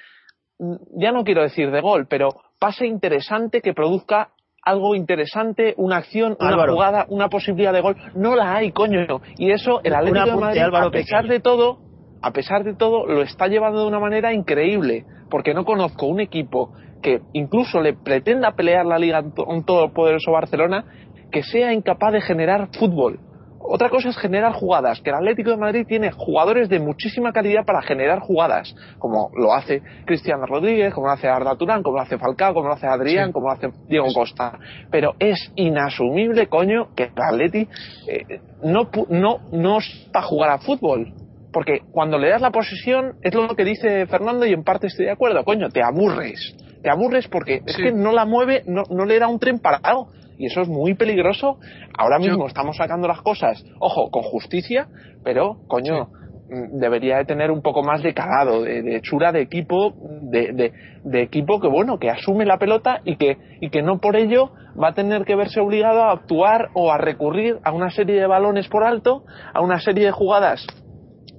ya no quiero decir de gol, pero pase interesante que produzca algo interesante, una acción, una jugada, una posibilidad de gol. No la hay, coño. Y eso el Atlético de Madrid, a pesar de todo, a pesar de todo, lo está llevando de una manera increíble. Porque no conozco un equipo que incluso le pretenda pelear la liga a un todopoderoso Barcelona que sea incapaz de generar fútbol. Otra cosa es generar jugadas, que el Atlético de Madrid tiene jugadores de muchísima calidad para generar jugadas, como lo hace Cristiano Rodríguez, como lo hace Arda Turán, como lo hace Falcao, como lo hace Adrián, como lo hace Diego Costa. Pero es inasumible, coño, que el Atleti eh, no, no, no para jugar a fútbol. Porque cuando le das la posesión, es lo que dice Fernando y en parte estoy de acuerdo, coño, te aburres. Te aburres porque es que no la mueve, no, no le da un tren parado y eso es muy peligroso. Ahora mismo estamos sacando las cosas, ojo, con justicia, pero coño, mm, debería de tener un poco más de calado, de, hechura de equipo, de, de, equipo que bueno, que asume la pelota y que, y que no por ello va a tener que verse obligado a actuar o a recurrir a una serie de balones por alto, a una serie de jugadas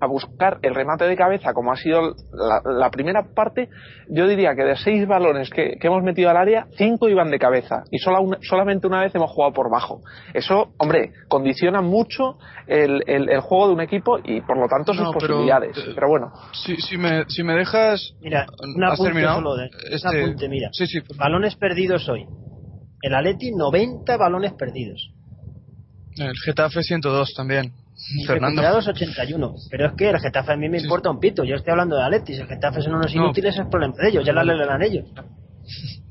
a buscar el remate de cabeza, como ha sido la, primera parte, yo diría que de seis balones que, hemos metido al área, cinco iban de cabeza y solamente una vez hemos jugado por bajo. Eso, hombre, condiciona mucho el, juego de un equipo y por lo tanto sus posibilidades. Eh, pero bueno. Si, si, me, si me dejas. Mira, un apunte solo de. Este, mira. balones perdidos hoy. El Atleti, 90 balones perdidos. El Getafe 102 también. Fernando. 81. Pero es que el Getafe a mí me importa un pito. Yo estoy hablando de Aletis. El Getafe son unos inútiles, es problema de ellos. Ya la leerán ellos.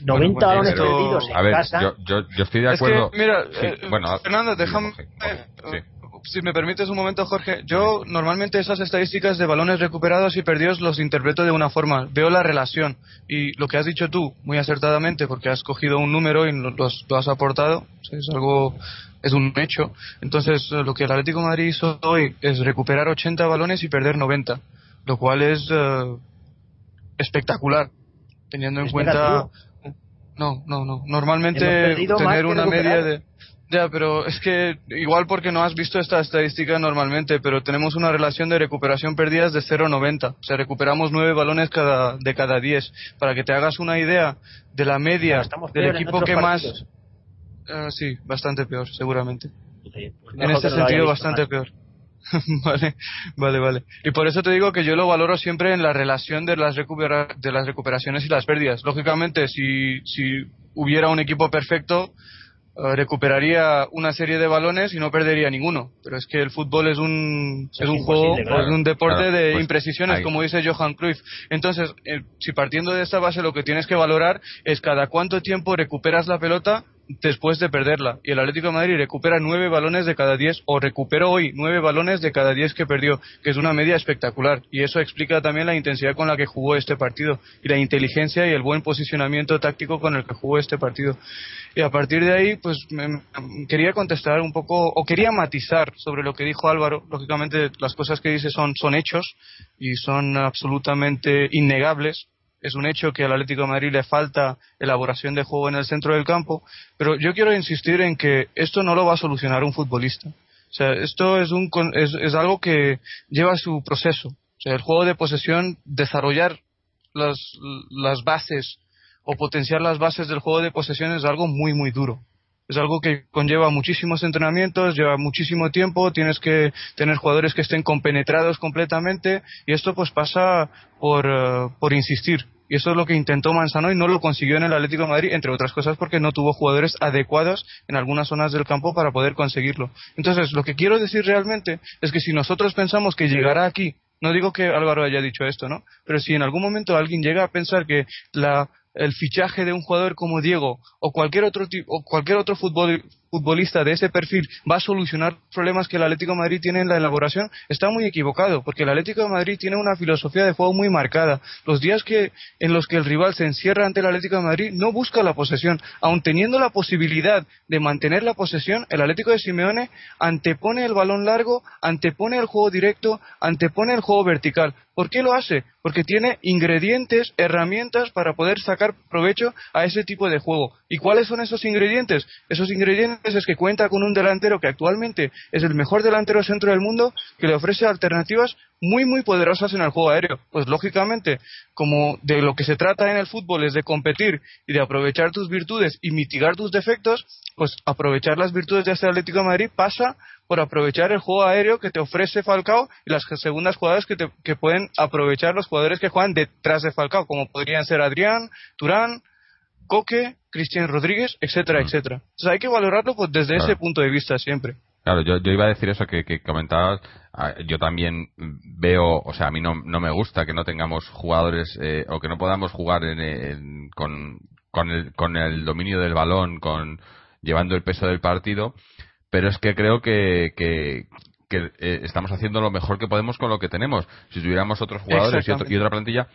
90 pues balones perdidos en a ver, Yo, yo, yo, estoy de acuerdo. mira, eh, bueno, Fernando, déjame. Eh, si me permites un momento, Jorge, yo normalmente esas estadísticas de balones recuperados y perdidos los interpreto de una forma. Veo la relación y lo que has dicho tú, muy acertadamente, porque has cogido un número y lo, lo has aportado, es algo es un hecho. Entonces, lo que el Atlético de Madrid hizo hoy es recuperar 80 balones y perder 90, lo cual es eh, espectacular, teniendo en cuenta no, no, no. Normalmente tener una media de... Ya, pero es que igual porque no has visto esta estadística normalmente, pero tenemos una relación de recuperación perdidas de 0,90. O sea, recuperamos 9 balones cada, de cada 10. Para que te hagas una idea de la media del equipo que más... Uh, sí, bastante peor, seguramente. Pues en este sentido, bastante peor. vale, vale, vale. Y por eso te digo que yo lo valoro siempre en la relación de las, de las recuperaciones y las pérdidas. Lógicamente, si, si hubiera un equipo perfecto, eh, recuperaría una serie de balones y no perdería ninguno. Pero es que el fútbol es un, es, un juego, es un deporte de pues imprecisiones, como dice Johan Cruyff. Entonces, eh, si partiendo de esta base lo que tienes que valorar es cada cuánto tiempo recuperas la pelota después de perderla. Y el Atlético de Madrid recupera nueve balones de cada diez, o recuperó hoy nueve balones de cada diez que perdió, que es una media espectacular. Y eso explica también la intensidad con la que jugó este partido, y la inteligencia y el buen posicionamiento táctico con el que jugó este partido. Y a partir de ahí, pues quería contestar un poco, o quería matizar sobre lo que dijo Álvaro. Lógicamente, las cosas que dice son, son hechos y son absolutamente innegables es un hecho que al Atlético de Madrid le falta elaboración de juego en el centro del campo, pero yo quiero insistir en que esto no lo va a solucionar un futbolista. O sea, esto es, un, es, es algo que lleva su proceso. O sea, el juego de posesión, desarrollar las, las bases o potenciar las bases del juego de posesión es algo muy, muy duro. Es algo que conlleva muchísimos entrenamientos, lleva muchísimo tiempo, tienes que tener jugadores que estén compenetrados completamente y esto pues pasa por, eh, por insistir. Y eso es lo que intentó Manzano y no lo consiguió en el Atlético de Madrid, entre otras cosas porque no tuvo jugadores adecuados en algunas zonas del campo para poder conseguirlo. Entonces, lo que quiero decir realmente es que si nosotros pensamos que llegará aquí no digo que Álvaro haya dicho esto, ¿no? Pero si en algún momento alguien llega a pensar que la el fichaje de un jugador como Diego o cualquier otro o cualquier otro futbolista de ese perfil va a solucionar problemas que el Atlético de Madrid tiene en la elaboración, está muy equivocado, porque el Atlético de Madrid tiene una filosofía de juego muy marcada. Los días que en los que el rival se encierra ante el Atlético de Madrid no busca la posesión, aun teniendo la posibilidad de mantener la posesión, el Atlético de Simeone antepone el balón largo, antepone el juego directo, antepone el juego vertical. ¿Por qué lo hace? Porque tiene ingredientes, herramientas para poder sacar provecho a ese tipo de juego. ¿Y cuáles son esos ingredientes? Esos ingredientes es que cuenta con un delantero que actualmente es el mejor delantero centro del mundo, que le ofrece alternativas muy muy poderosas en el juego aéreo. Pues lógicamente, como de lo que se trata en el fútbol es de competir y de aprovechar tus virtudes y mitigar tus defectos, pues aprovechar las virtudes de este Atlético de Madrid pasa por aprovechar el juego aéreo que te ofrece Falcao y las segundas jugadas que, que pueden aprovechar los jugadores que juegan detrás de Falcao, como podrían ser Adrián, Turán, Coque, Cristian Rodríguez, etcétera, etcétera. Entonces hay que valorarlo pues, desde ese punto de vista siempre. Claro, yo, yo iba a decir eso que, que comentabas. Ah, yo también veo, o sea, a mí no, no me gusta que no tengamos jugadores eh, o que no podamos jugar con, con, el, con el dominio del balón, con llevando el peso del partido pero es que creo que, que, eh, estamos haciendo lo mejor que podemos con lo que tenemos. Si tuviéramos otros jugadores y, otra plantilla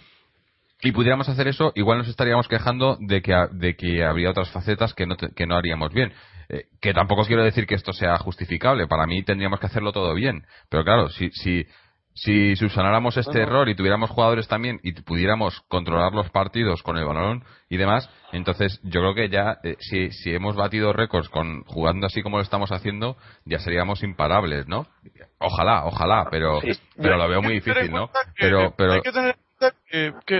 y pudiéramos hacer eso, igual nos estaríamos quejando de que, de que habría otras facetas que no, que no haríamos bien. Eh, que tampoco quiero decir que esto sea justificable. Para mí tendríamos que hacerlo todo bien. Pero claro, si, si, si subsanáramos este error y tuviéramos jugadores también y pudiéramos controlar los partidos con el balón y demás, entonces yo creo que ya eh, si, si hemos batido récords con jugando así como lo estamos haciendo, ya seríamos imparables, ¿no? Ojalá, ojalá, pero pero lo veo muy difícil, ¿no? Pero pero que,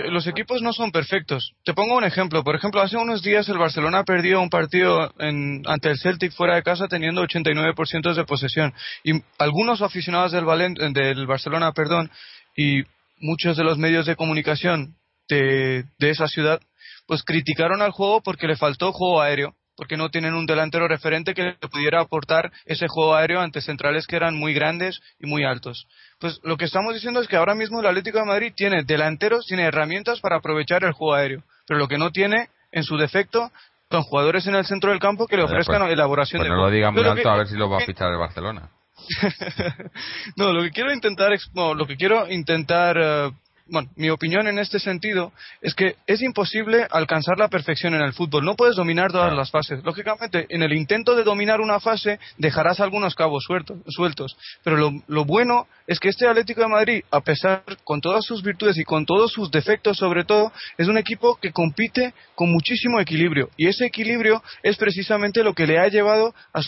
los equipos no son perfectos. Te pongo un ejemplo. Por ejemplo, hace unos días el Barcelona perdió un partido ante el Celtic fuera de casa teniendo 89% de posesión. Y algunos aficionados del, del Barcelona perdón, y muchos de los medios de comunicación de, de esa ciudad pues criticaron al juego porque le faltó juego aéreo porque no tienen un delantero referente que pudiera aportar ese juego aéreo ante centrales que eran muy grandes y muy altos. Pues lo que estamos diciendo es que ahora mismo el Atlético de Madrid tiene delanteros, tiene herramientas para aprovechar el juego aéreo, pero lo que no tiene, en su defecto, son jugadores en el centro del campo que le ofrezcan pues, elaboración pues de no lo digan muy alto a ver si lo va a fichar el Barcelona. no, lo que quiero intentar, no, lo que quiero intentar eh, bueno, mi opinión en este sentido es que es imposible alcanzar la perfección en el fútbol. No puedes dominar todas las fases. Lógicamente, en el intento de dominar una fase dejarás algunos cabos sueltos. Pero lo, lo bueno es que este Atlético de Madrid, a pesar con todas sus virtudes y con todos sus defectos sobre todo, es un equipo que compite con muchísimo equilibrio. Y ese equilibrio es precisamente lo que le ha llevado a...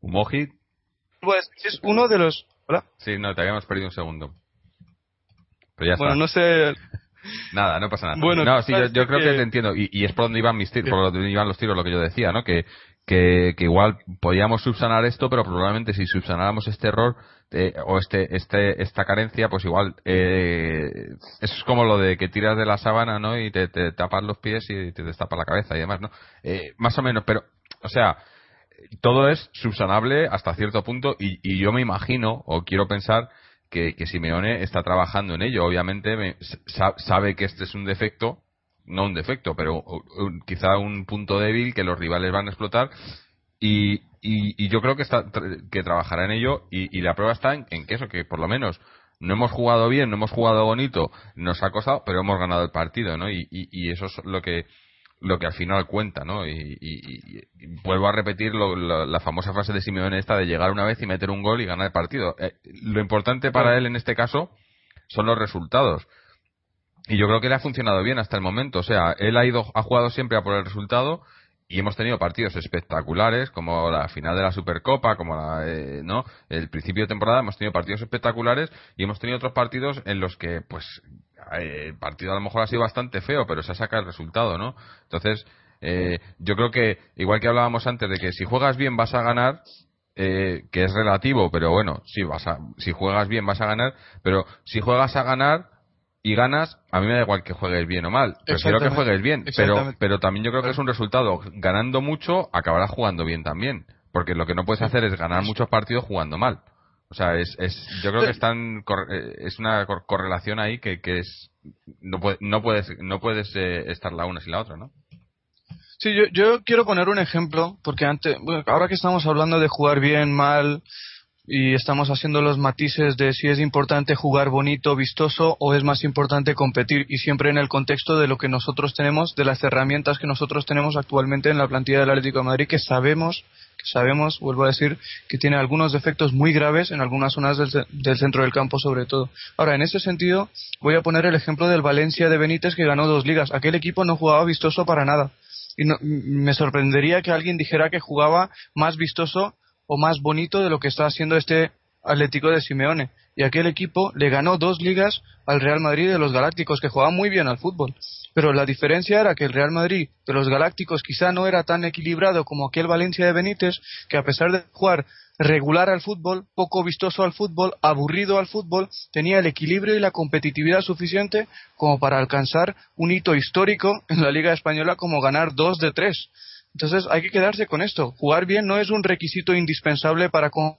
Umoji. Pues es uno de los... ¿Hola? Sí, no, te habíamos perdido un segundo. Pero ya bueno, está. no sé... Nada, no pasa nada. Bueno, no, sí, yo, creo que... que te entiendo. Y, y es por donde iban mis tiros, por donde iban los tiros, lo que yo decía, ¿no? Que, que, que igual podíamos subsanar esto, pero probablemente si subsanáramos este error eh, o este, este, esta carencia, pues igual eh, eso es como lo de que tiras de la sábana, ¿no? Y te, te tapas los pies y te destapas la cabeza y demás, ¿no? Eh, más o menos, pero, o sea, todo es subsanable hasta cierto punto y, y yo me imagino o quiero pensar que, Simeone está trabajando en ello. Obviamente me- sa- sabe que este es un defecto, no un defecto, pero quizá un punto débil que los rivales van a explotar y, y, yo creo que está que trabajará en ello y, y la prueba está en, que eso, que por lo menos no hemos jugado bien, no hemos jugado bonito, nos ha costado, pero hemos ganado el partido, ¿no? Y eso es lo que lo que al final cuenta, ¿no? Y, y- y- y vuelvo a repetir lo- lo- la famosa frase de Simeone esta de llegar una vez y meter un gol y ganar el partido. Eh, lo importante para él en este caso son los resultados. Y yo creo que le ha funcionado bien hasta el momento. O sea, él ha ido, ha jugado siempre a por el resultado y hemos tenido partidos espectaculares como la final de la Supercopa, como la, eh, no, el principio de temporada hemos tenido partidos espectaculares y hemos tenido otros partidos en los que, pues, el partido a lo mejor ha sido bastante feo, pero se ha sacado el resultado, ¿no? Entonces, eh, yo creo que igual que hablábamos antes de que si juegas bien vas a ganar, eh, que es relativo, pero bueno, sí vas a, si juegas bien vas a ganar, pero si juegas a ganar y ganas, a mí me da igual que juegues bien o mal. Prefiero que juegues bien, pero, pero también yo creo que es un resultado. Ganando mucho, acabarás jugando bien también. Porque lo que no puedes hacer es ganar muchos partidos jugando mal. O sea, es, es yo creo que están, eh, es una cor- correlación ahí que, que es, no, puede- no puedes, no puedes eh, estar la una sin la otra, ¿no? Sí, yo, yo quiero poner un ejemplo, porque antes, bueno, ahora que estamos hablando de jugar bien, mal, y estamos haciendo los matices de si es importante jugar bonito, vistoso, o es más importante competir, y siempre en el contexto de lo que nosotros tenemos, de las herramientas que nosotros tenemos actualmente en la plantilla del Atlético de Madrid, que sabemos, sabemos, vuelvo a decir, que tiene algunos defectos muy graves en algunas zonas del, ce- del centro del campo sobre todo. Ahora, en ese sentido, voy a poner el ejemplo del Valencia de Benítez que ganó dos ligas. Aquel equipo no jugaba vistoso para nada y no- me sorprendería que alguien dijera que jugaba más vistoso o más bonito de lo que está haciendo este Atlético de Simeone. Y aquel equipo le ganó dos ligas al Real Madrid de los Galácticos, que jugaban muy bien al fútbol. Pero la diferencia era que el Real Madrid de los Galácticos quizá no era tan equilibrado como aquel Valencia de Benítez, que a pesar de jugar regular al fútbol, poco vistoso al fútbol, aburrido al fútbol, tenía el equilibrio y la competitividad suficiente como para alcanzar un hito histórico en la Liga Española como ganar dos de tres. Entonces hay que quedarse con esto. Jugar bien no es un requisito indispensable para con-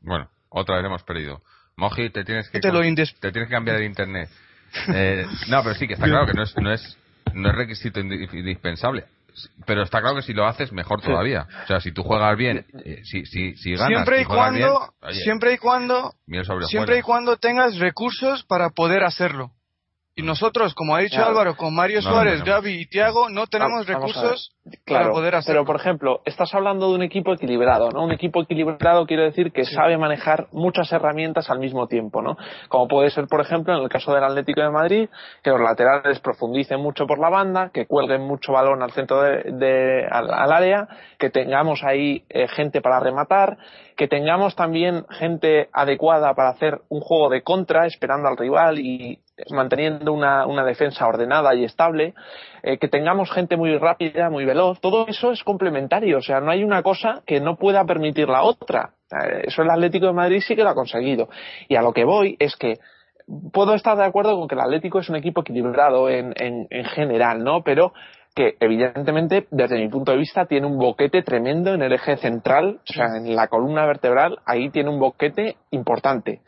Bueno, otra vez hemos perdido. Moji, te tienes que, Te lo te tienes que cambiar de internet. Eh, no, pero sí, que está claro que no es, no es, no es requisito indi- indispensable. Pero está claro que si lo haces, mejor todavía. O sea, si tú juegas bien, eh, si, si, si ganas siempre y bien, cuando oye, siempre y cuando miel sobre siempre y cuando tengas recursos para poder hacerlo. Y nosotros, como ha dicho Claro. Álvaro, con Mario No, Suárez, no, no. Gaby y Tiago, no tenemos recursos Claro, para poder hacerlo. pero por ejemplo, estás hablando de un equipo equilibrado, ¿no? Un equipo equilibrado quiere decir que sabe manejar muchas herramientas al mismo tiempo, ¿no? Como puede ser, por ejemplo, en el caso del Atlético de Madrid, que los laterales profundicen mucho por la banda, que cuelguen mucho balón al centro de, de- al, al área, que tengamos ahí eh, gente para rematar, que tengamos también gente adecuada para hacer un juego de contra, esperando al rival y manteniendo una, una defensa ordenada y estable, eh, que tengamos gente muy rápida, muy veloz, todo eso es complementario, o sea, no hay una cosa que no pueda permitir la otra. Sea, Eso el Atlético de Madrid sí que lo ha conseguido. Y a lo que voy es que puedo estar de acuerdo con que el Atlético es un equipo equilibrado en, en, en general, ¿no? Pero que evidentemente, desde mi punto de vista, tiene un boquete tremendo en el eje central, o sea, en la columna vertebral, ahí tiene un boquete importante.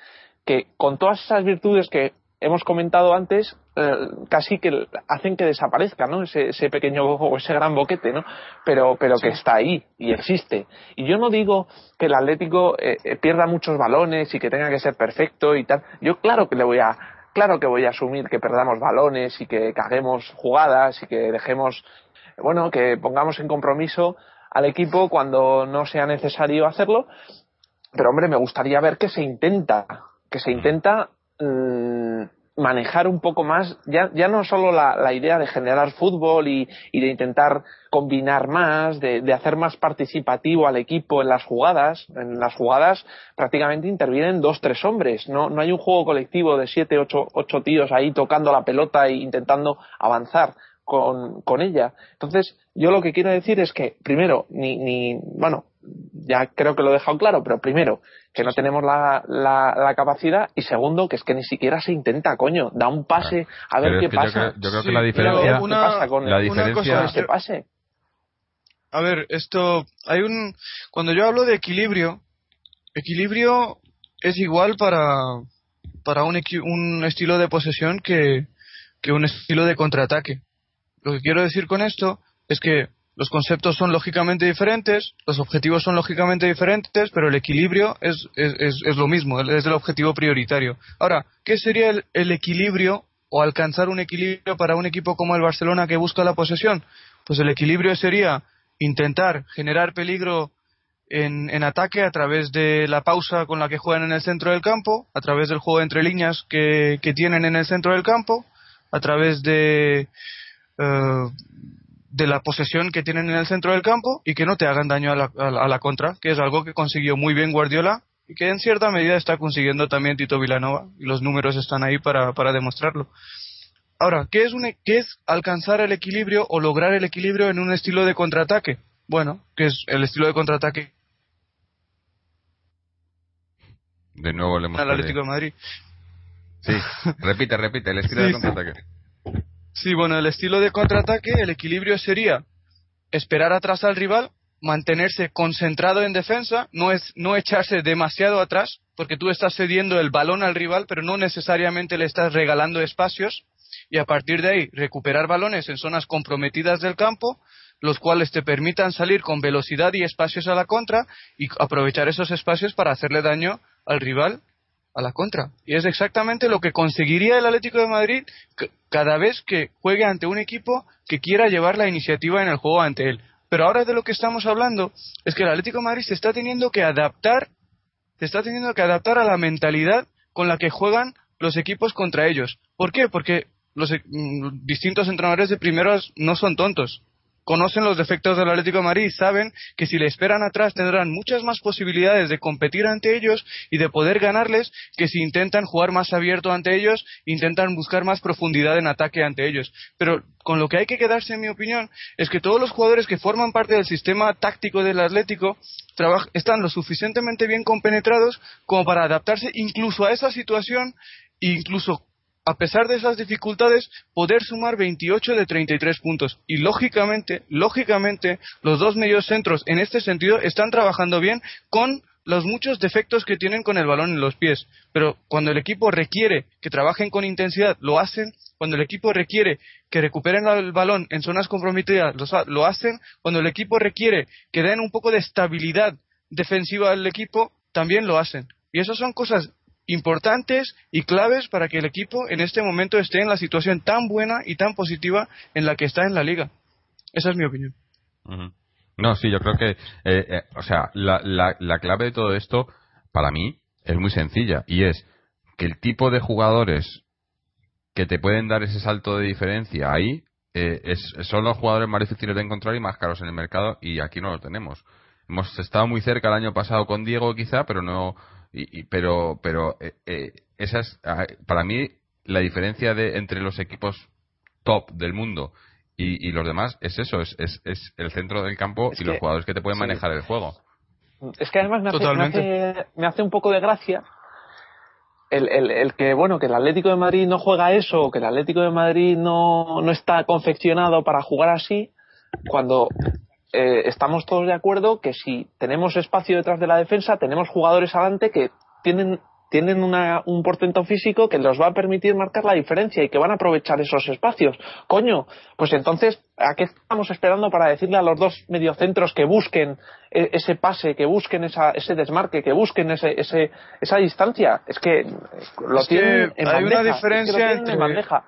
Que con todas esas virtudes que hemos comentado antes, eh, casi que hacen que desaparezca, ¿no? Ese, ese pequeño o ese gran boquete, ¿no? Pero, pero que está ahí y existe. Y yo no digo que el Atlético eh, eh, pierda muchos balones y que tenga que ser perfecto y tal. Yo claro que le voy a, claro que voy a asumir que perdamos balones y que caguemos jugadas y que dejemos, bueno, que pongamos en compromiso al equipo cuando no sea necesario hacerlo. Pero hombre, me gustaría ver que se intenta, que se intenta mm, manejar un poco más, ya, ya no solo la, la idea de generar fútbol y, y de intentar combinar más, de, de, hacer más participativo al equipo en las jugadas. En las jugadas prácticamente intervienen dos, tres hombres. No, no hay un juego colectivo de siete, ocho, ocho tíos ahí tocando la pelota e intentando avanzar con, con ella. Entonces, yo lo que quiero decir es que, primero, ni, ni, bueno, ya creo que lo he dejado claro, pero primero, que no tenemos la, la, la, capacidad y segundo, que es que ni siquiera se intenta, coño, da un pase a ver qué pasa. Yo creo, yo creo sí, que la diferencia, una, ¿qué pasa con la diferencia con este pase? A ver, esto, hay un, cuando yo hablo de equilibrio, equilibrio es igual para, para un, un estilo de posesión que, que un estilo de contraataque. Lo que quiero decir con esto es que los conceptos son lógicamente diferentes, los objetivos son lógicamente diferentes, pero el equilibrio es, es, es, lo mismo, es el objetivo prioritario. Ahora, ¿qué sería el, el, equilibrio o alcanzar un equilibrio para un equipo como el Barcelona que busca la posesión? Pues el equilibrio sería intentar generar peligro en, en ataque a través de la pausa con la que juegan en el centro del campo, a través del juego entre líneas que, que tienen en el centro del campo, a través de. Uh, de la posesión que tienen en el centro del campo y que no te hagan daño a la, a la, contra, que es algo que consiguió muy bien Guardiola y que en cierta medida está consiguiendo también Tito Vilanova y los números están ahí para, para demostrarlo. Ahora, ¿qué es, un, ¿qué es alcanzar el equilibrio o lograr el equilibrio en un estilo de contraataque? Bueno, que es el estilo de contraataque. De nuevo le hemos al Atlético de Madrid. Sí, repite, repite, el estilo sí, de contraataque. Sí, bueno, el estilo de contraataque, el equilibrio sería esperar atrás al rival, mantenerse concentrado en defensa, no es no echarse demasiado atrás, porque tú estás cediendo el balón al rival, pero no necesariamente le estás regalando espacios, y a partir de ahí recuperar balones en zonas comprometidas del campo, los cuales te permitan salir con velocidad y espacios a la contra y aprovechar esos espacios para hacerle daño al rival a la contra. Y es exactamente lo que conseguiría el Atlético de Madrid cada vez que juegue ante un equipo que quiera llevar la iniciativa en el juego ante él. Pero ahora de lo que estamos hablando es que el Atlético de Madrid se está teniendo que adaptar, se está teniendo que adaptar a la mentalidad con la que juegan los equipos contra ellos. ¿Por qué? Porque los mm, distintos entrenadores de primeros no son tontos conocen los defectos del Atlético de Madrid saben que si le esperan atrás tendrán muchas más posibilidades de competir ante ellos y de poder ganarles que si intentan jugar más abierto ante ellos, intentan buscar más profundidad en ataque ante ellos. Pero con lo que hay que quedarse, en mi opinión, es que todos los jugadores que forman parte del sistema táctico del Atlético están lo suficientemente bien compenetrados como para adaptarse incluso a esa situación e incluso a pesar de esas dificultades, poder sumar 28 de 33 puntos. Y lógicamente, lógicamente, los dos medios centros en este sentido están trabajando bien con los muchos defectos que tienen con el balón en los pies. Pero cuando el equipo requiere que trabajen con intensidad, lo hacen. Cuando el equipo requiere que recuperen el balón en zonas comprometidas, lo hacen. Cuando el equipo requiere que den un poco de estabilidad defensiva al equipo, también lo hacen. Y esas son cosas importantes y claves para que el equipo en este momento esté en la situación tan buena y tan positiva en la que está en la liga. Esa es mi opinión. No, sí, yo creo que, eh, eh, o sea, la, la, la clave de todo esto, para mí, es muy sencilla y es que el tipo de jugadores que te pueden dar ese salto de diferencia ahí eh, es, son los jugadores más difíciles de encontrar y más caros en el mercado y aquí no lo tenemos. Hemos estado muy cerca el año pasado con Diego quizá, pero no y, y, pero pero eh, eh, esa es para mí la diferencia de entre los equipos top del mundo y, y los demás es eso es, es, es, el centro del campo es y que, los jugadores que te pueden sí. manejar el juego es que además me hace, me hace, me hace un poco de gracia el, el, el, que bueno que el Atlético de Madrid no juega eso que el Atlético de Madrid no, no está confeccionado para jugar así cuando eh, estamos todos de acuerdo que si tenemos espacio detrás de la defensa, tenemos jugadores adelante que tienen, tienen una, un portento físico que les va a permitir marcar la diferencia y que van a aprovechar esos espacios. Coño, pues entonces, ¿a qué estamos esperando para decirle a los dos mediocentros que busquen e, ese pase, que busquen esa, ese desmarque, que busquen ese, ese, esa distancia? Es que lo tienen en hay bandeja, una diferencia es que lo tienen en entre- bandeja.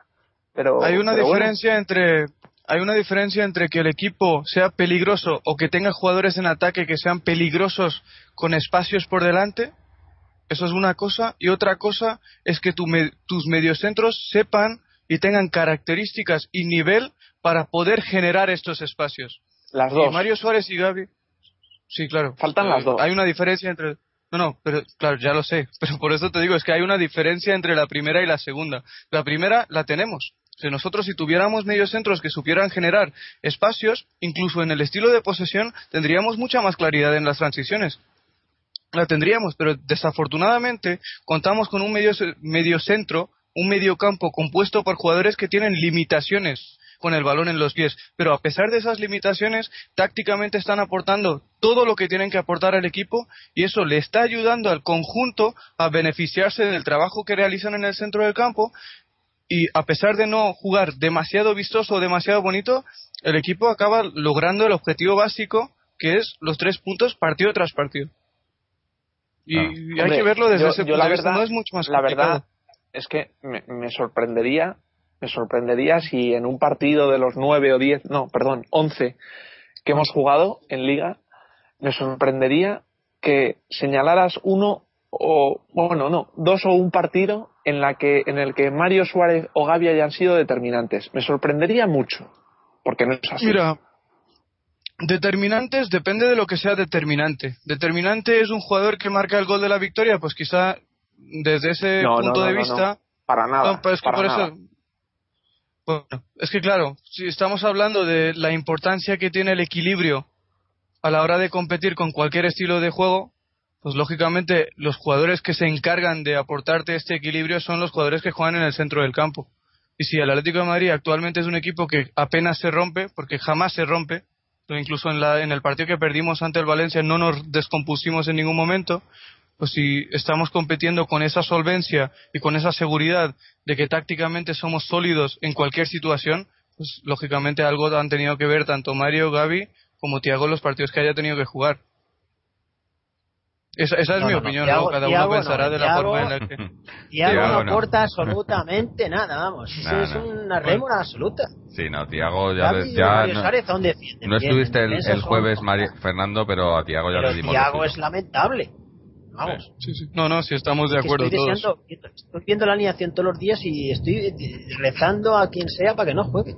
Pero, hay una bueno. diferencia entre hay una diferencia entre que el equipo sea peligroso o que tenga jugadores en ataque que sean peligrosos con espacios por delante eso es una cosa y otra cosa es que tu me- tus mediocentros sepan y tengan características y nivel para poder generar estos espacios las y dos. Mario Suárez y Gaby sí claro Faltan Eh, las dos. hay una diferencia entre no, no, pero claro, ya lo sé. Pero por eso te digo, es que hay una diferencia entre la primera y la segunda. La primera la tenemos. Si nosotros si tuviéramos mediocentros que supieran generar espacios, incluso en el estilo de posesión, tendríamos mucha más claridad en las transiciones. La tendríamos, pero desafortunadamente contamos con un medio, mediocentro, un mediocampo compuesto por jugadores que tienen limitaciones con el balón en los pies. Pero a pesar de esas limitaciones, tácticamente están aportando todo lo que tienen que aportar al equipo y eso le está ayudando al conjunto a beneficiarse del trabajo que realizan en el centro del campo y a pesar de no jugar demasiado vistoso o demasiado bonito, el equipo acaba logrando el objetivo básico que es los tres puntos partido tras partido. Y hay que verlo desde yo- ese punto la de vista, verdad- no es mucho más La complicado. verdad es que me, me sorprendería, me sorprendería si en un partido de los nueve o diez, no, perdón, once que hemos jugado en liga, me sorprendería que señalaras uno o bueno no dos o un partido en la que en el que Mario Suárez o Gaby hayan sido determinantes. Me sorprendería mucho porque no es así. Mira, determinantes depende de lo que sea determinante. Determinante es un jugador que marca el gol de la victoria, pues quizá desde ese No, punto no, de vista. no. para nada. Pero es que para por nada. eso. Bueno, es que claro, si estamos hablando de la importancia que tiene el equilibrio a la hora de competir con cualquier estilo de juego, pues lógicamente los jugadores que se encargan de aportarte este equilibrio son los jugadores que juegan en el centro del campo. Y si el Atlético de Madrid actualmente es un equipo que apenas se rompe, porque jamás se rompe, incluso en, la, en el partido que perdimos ante el Valencia no nos descompusimos en ningún momento, pues si estamos compitiendo con esa solvencia y con esa seguridad de que tácticamente somos sólidos en cualquier situación, pues lógicamente algo han tenido que ver tanto Mario, Gaby como Tiago en los partidos que haya tenido que jugar. Esa, esa es No, mi no, no, opinión, Thiago- luego cada Thiago uno no, pensará de la forma en la que... Thiago no no. aporta absolutamente nada, vamos. No, es no. una rémora absoluta. Sí, no, Tiago ya, ya Mario no, Suárez, ¿dónde defienden? no estuviste el, el jueves, Mari- Fernando, pero a Tiago ya Pero le dimos Thiago lo es lamentable. Vamos. Sí, sí. No, no, si estamos de acuerdo estoy todos. deseando- estoy viendo la alineación todos los días y estoy rezando a quien sea para que no juegue.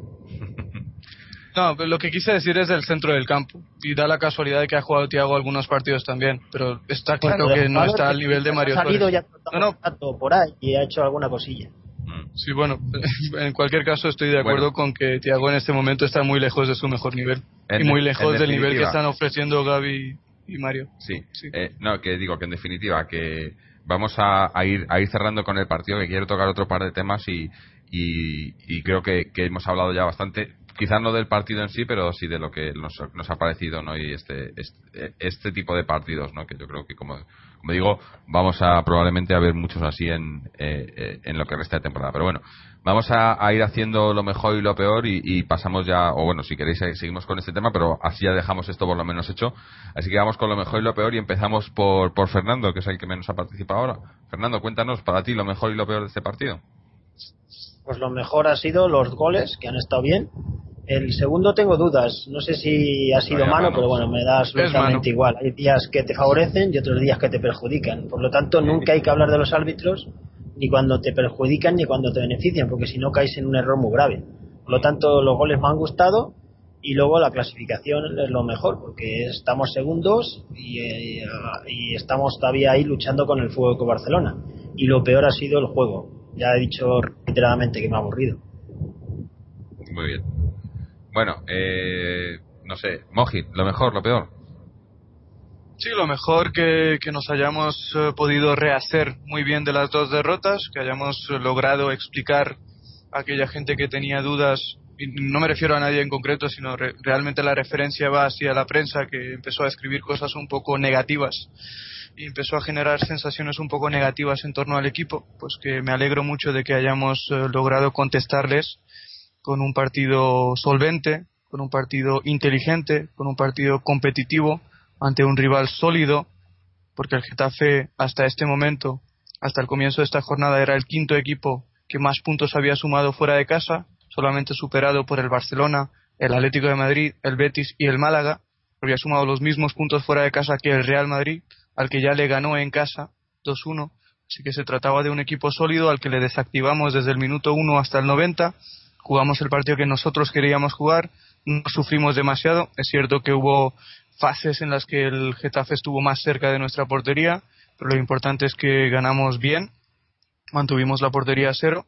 No, pero lo que quise decir es del centro del campo. Y da la casualidad de que ha jugado Tiago algunos partidos también. Pero está claro Bueno, que no está al nivel de ha Mario salido Suárez. ya No, no, por ahí y ha hecho alguna cosilla. Mm. Sí, bueno, en cualquier caso estoy de acuerdo Bueno. con que Tiago en este momento está muy lejos de su mejor nivel. En y muy lejos del nivel que están ofreciendo Gaby y Mario. Sí, Sí. Eh, no, que digo que en definitiva que vamos a, a ir a ir cerrando con el partido, que quiero tocar otro par de temas y, y, y creo que, que hemos hablado ya bastante, quizás no del partido en sí, pero sí de lo que nos, nos ha parecido, ¿no? Y este, este, este tipo de partidos, ¿no? Que yo creo que, como, como digo, vamos a probablemente a ver muchos así en, eh, eh, en lo que resta de temporada. Pero bueno, vamos a, ir haciendo lo mejor y lo peor y, y pasamos ya, o bueno, si queréis eh, seguimos con este tema, pero así ya dejamos esto por lo menos hecho. Así que vamos con lo mejor y lo peor y empezamos por, por Fernando, que es el que menos ha participado ahora. Fernando, cuéntanos para ti lo mejor y lo peor de este partido. Pues lo mejor ha sido los goles, que han estado bien. El segundo tengo dudas. No sé si ha sido Vaya mano, mano. pero bueno, me da absolutamente igual. Hay días que te favorecen y otros días que te perjudican. Por lo tanto, nunca hay que hablar de los árbitros ni cuando te perjudican ni cuando te benefician, porque si no caes en un error muy grave. Por lo tanto, los goles me han gustado y luego la clasificación es lo mejor, porque estamos segundos y, eh, y estamos todavía ahí luchando con el Fútbol con Barcelona. Y lo peor ha sido el juego. Ya he dicho reiteradamente que me ha aburrido. Muy bien. Bueno, eh, no sé, Mojit, lo mejor, lo peor. Sí, lo mejor que, nos hayamos eh, podido rehacer muy bien de las dos derrotas, que hayamos eh, logrado explicar a aquella gente que tenía dudas no me refiero a nadie en concreto, sino realmente la referencia va hacia la prensa que empezó a escribir cosas un poco negativas y empezó a generar sensaciones un poco negativas en torno al equipo, pues que me alegro mucho de que hayamos eh, logrado contestarles con un partido solvente, con un partido inteligente, con un partido competitivo ante un rival sólido, porque el Getafe hasta este momento, hasta el comienzo de esta jornada, era el quinto equipo que más puntos había sumado fuera de casa, solamente superado por el Barcelona, el Atlético de Madrid, el Betis y el Málaga. Había sumado los mismos puntos fuera de casa que el Real Madrid, al que ya le ganó en casa 2-1. Así que se trataba de un equipo sólido al que le desactivamos desde el minuto 1 hasta el 90. Jugamos el partido que nosotros queríamos jugar. No sufrimos demasiado. Es cierto que hubo fases en las que el Getafe estuvo más cerca de nuestra portería, pero lo importante es que ganamos bien, mantuvimos la portería a cero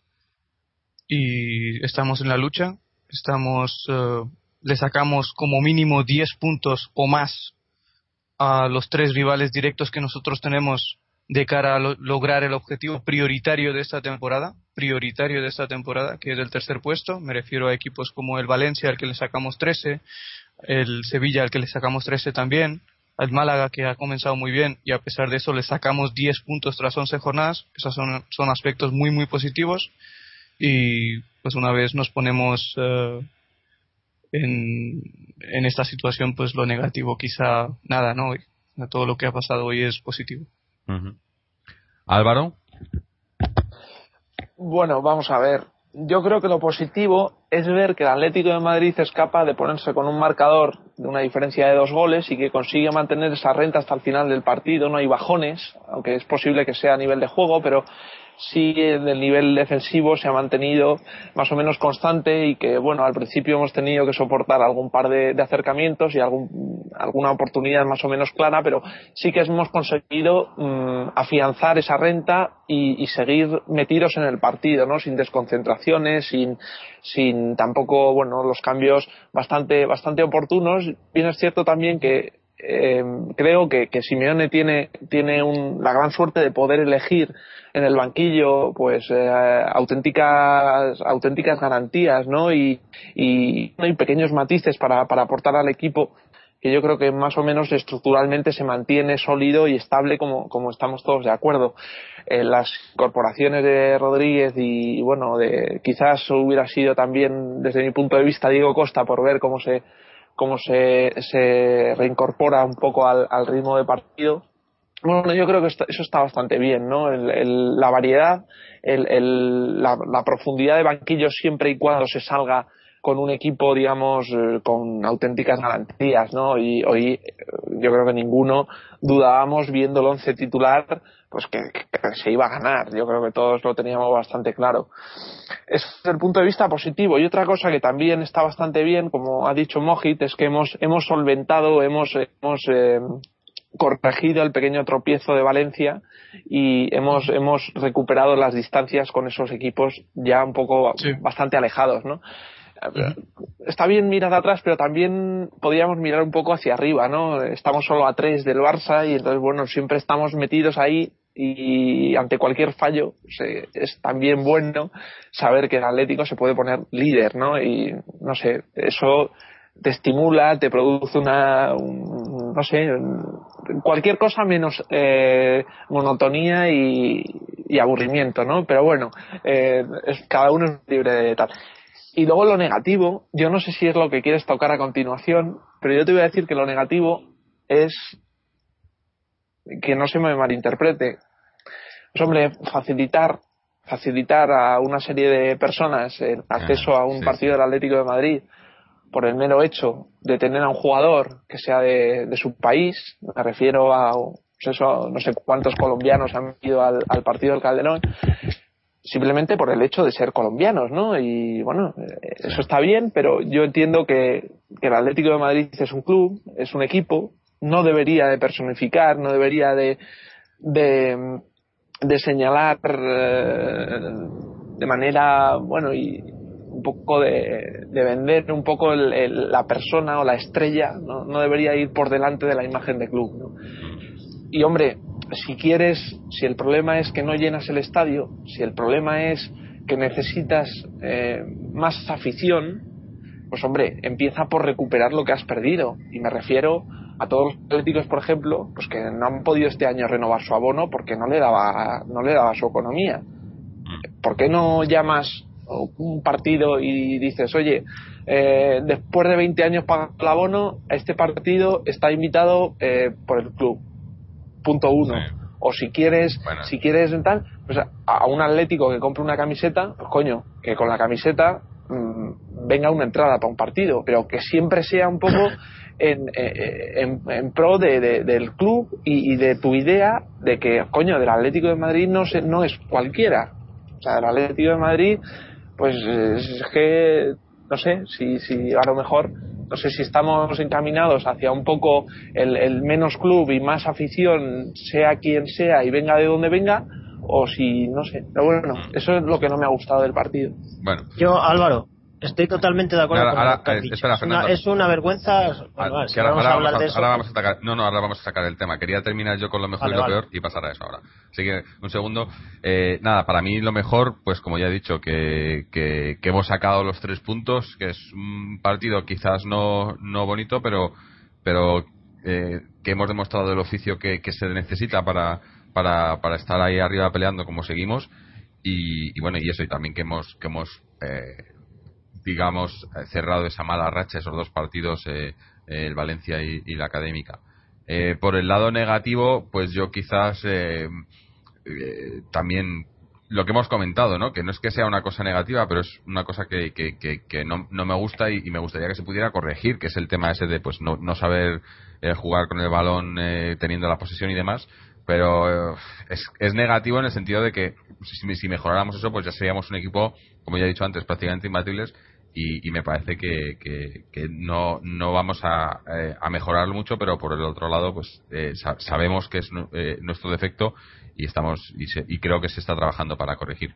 y estamos en la lucha. Estamos, eh, le sacamos como mínimo 10 puntos o más a los tres rivales directos que nosotros tenemos de cara a lograr el objetivo prioritario de esta temporada, prioritario de esta temporada, que es el tercer puesto. Me refiero a equipos como el Valencia, al que le sacamos 13, el Sevilla, al que le sacamos 13 también, al Málaga, que ha comenzado muy bien y a pesar de eso le sacamos 10 puntos tras 11 jornadas. Esos son, aspectos muy, muy positivos. Y pues una vez nos ponemos eh, en, en esta situación, pues lo negativo quizá nada, ¿no? Todo lo que ha pasado hoy es positivo. Álvaro. Bueno, vamos a ver. Yo creo que lo positivo es ver que el Atlético de Madrid es capaz de ponerse con un marcador de una diferencia de dos goles y que consigue mantener esa renta hasta el final del partido. No hay bajones, aunque es posible que sea a nivel de juego, pero sí el nivel defensivo se ha mantenido más o menos constante y que, bueno, al principio hemos tenido que soportar algún par de, acercamientos y algún, alguna oportunidad más o menos clara, pero sí que hemos conseguido mm, afianzar esa renta y, y, seguir metidos en el partido, ¿no? Sin desconcentraciones, sin, sin tampoco, bueno, los cambios bastante, bastante oportunos. Bien es cierto también que eh, creo que, que, Simeone tiene, tiene un, la gran suerte de poder elegir en el banquillo pues eh, auténticas auténticas garantías no y, y, y pequeños matices para, para aportar al equipo que yo creo que más o menos estructuralmente se mantiene sólido y estable como, como estamos todos de acuerdo. Eh, las corporaciones de Rodríguez y, bueno, de, quizás hubiera sido también desde mi punto de vista Diego Costa por ver cómo se, cómo se, se reincorpora un poco al, al ritmo de partido. Bueno, yo creo que eso está bastante bien, ¿no? El, el, la variedad, el, la, la, profundidad de banquillos siempre y cuando se salga con un equipo, digamos, eh, con auténticas garantías, ¿no? Y hoy eh, yo creo que ninguno dudábamos viendo el once titular, pues que, que, se iba a ganar. Yo creo que todos lo teníamos bastante claro. es el punto de vista positivo. Y otra cosa que también está bastante bien, como ha dicho Mojit, es que hemos, hemos solventado, hemos, hemos eh, corregido el pequeño tropiezo de Valencia y hemos, hemos recuperado las distancias con esos equipos ya un poco sí. bastante alejados, ¿no? está bien mirar atrás, pero también podríamos mirar un poco hacia arriba, ¿no? Estamos solo a tres del Barça y entonces, bueno, siempre estamos metidos ahí y ante cualquier fallo se, es también bueno saber que el Atlético se puede poner líder, ¿no? Y no sé, eso te estimula, te produce una, un, no sé, cualquier cosa menos eh, monotonía y, y, aburrimiento, ¿no? Pero bueno, eh, es, cada uno es libre de tal. Y luego lo negativo, yo no sé si es lo que quieres tocar a continuación, pero yo te voy a decir que lo negativo es que no se me malinterprete. Pues hombre, facilitar, facilitar a una serie de personas el acceso a un sí, partido sí. del Atlético de Madrid por el mero hecho de tener a un jugador que sea de, de su país, me refiero a pues eso, no sé cuántos colombianos han ido al, al partido del Calderón, simplemente por el hecho de ser colombianos, ¿no? Y bueno, eso está bien, pero yo entiendo que, que, el Atlético de Madrid es un club, es un equipo, no debería de personificar, no debería de, de, señalar eh, de manera, bueno, y un poco de, de vender un poco el, la persona o la estrella, ¿no? no debería ir por delante de la imagen de club, ¿no? Y hombre, si quieres, si el problema es que no llenas el estadio, si el problema es que necesitas eh, más afición, pues hombre, empieza por recuperar lo que has perdido. Y me refiero a todos los atléticos, por ejemplo, pues que no han podido este año renovar su abono porque no le daba, no le daba su economía. ¿Por qué no llamas un partido y dices, oye, eh, después de 20 años para el abono, este partido está invitado eh, por el club? Punto uno. O si quieres, si quieres tal, pues a un atlético que compre una camiseta, pues coño, que con la camiseta mm, venga una entrada para un partido, pero que siempre sea un poco en, eh, en, pro de, del club y, de tu idea de que, coño, del Atlético de Madrid no, se, no es cualquiera. O sea, del Atlético de Madrid, pues es que, no sé, si, si a lo mejor, no sé si estamos encaminados hacia un poco el, el menos club y más afición, sea quien sea y venga de donde venga, o si, no sé. Pero bueno, eso es lo que no me ha gustado del partido. Bueno. Yo, Álvaro, Estoy totalmente de acuerdo con lo que has dicho. es, una, vergüenza. ahora, vamos a sacar, no, no, ahora vamos a sacar el tema. Quería terminar yo con lo mejor y lo peor y pasar a eso ahora. Así que, un segundo. Eh, nada, para mí lo mejor, pues como ya he dicho, que, que, hemos sacado los tres puntos, que es un partido quizás no, no bonito, pero, pero eh, que hemos demostrado el oficio que, que se necesita para, para, para estar ahí arriba peleando como seguimos. Y, y bueno, y eso, y también que hemos, que hemos eh, digamos, eh, cerrado esa mala racha, esos dos partidos, eh, el Valencia y, la Académica. Eh, por el lado negativo, pues yo quizás también lo que hemos comentado, ¿no? Que no es que sea una cosa negativa, pero es una cosa que, que, no, no, me gusta y, me gustaría que se pudiera corregir, que es el tema ese de pues no, no saber jugar con el balón teniendo la posesión y demás. Pero es, es negativo en el sentido de que si, si, mejoráramos eso, pues ya seríamos un equipo, como ya he dicho antes, prácticamente imbatibles y, me parece que, que, no, no vamos a, eh, a, mejorarlo mucho, pero por el otro lado, pues eh, sabemos que es eh, nuestro defecto y estamos y, creo que se está trabajando para corregir.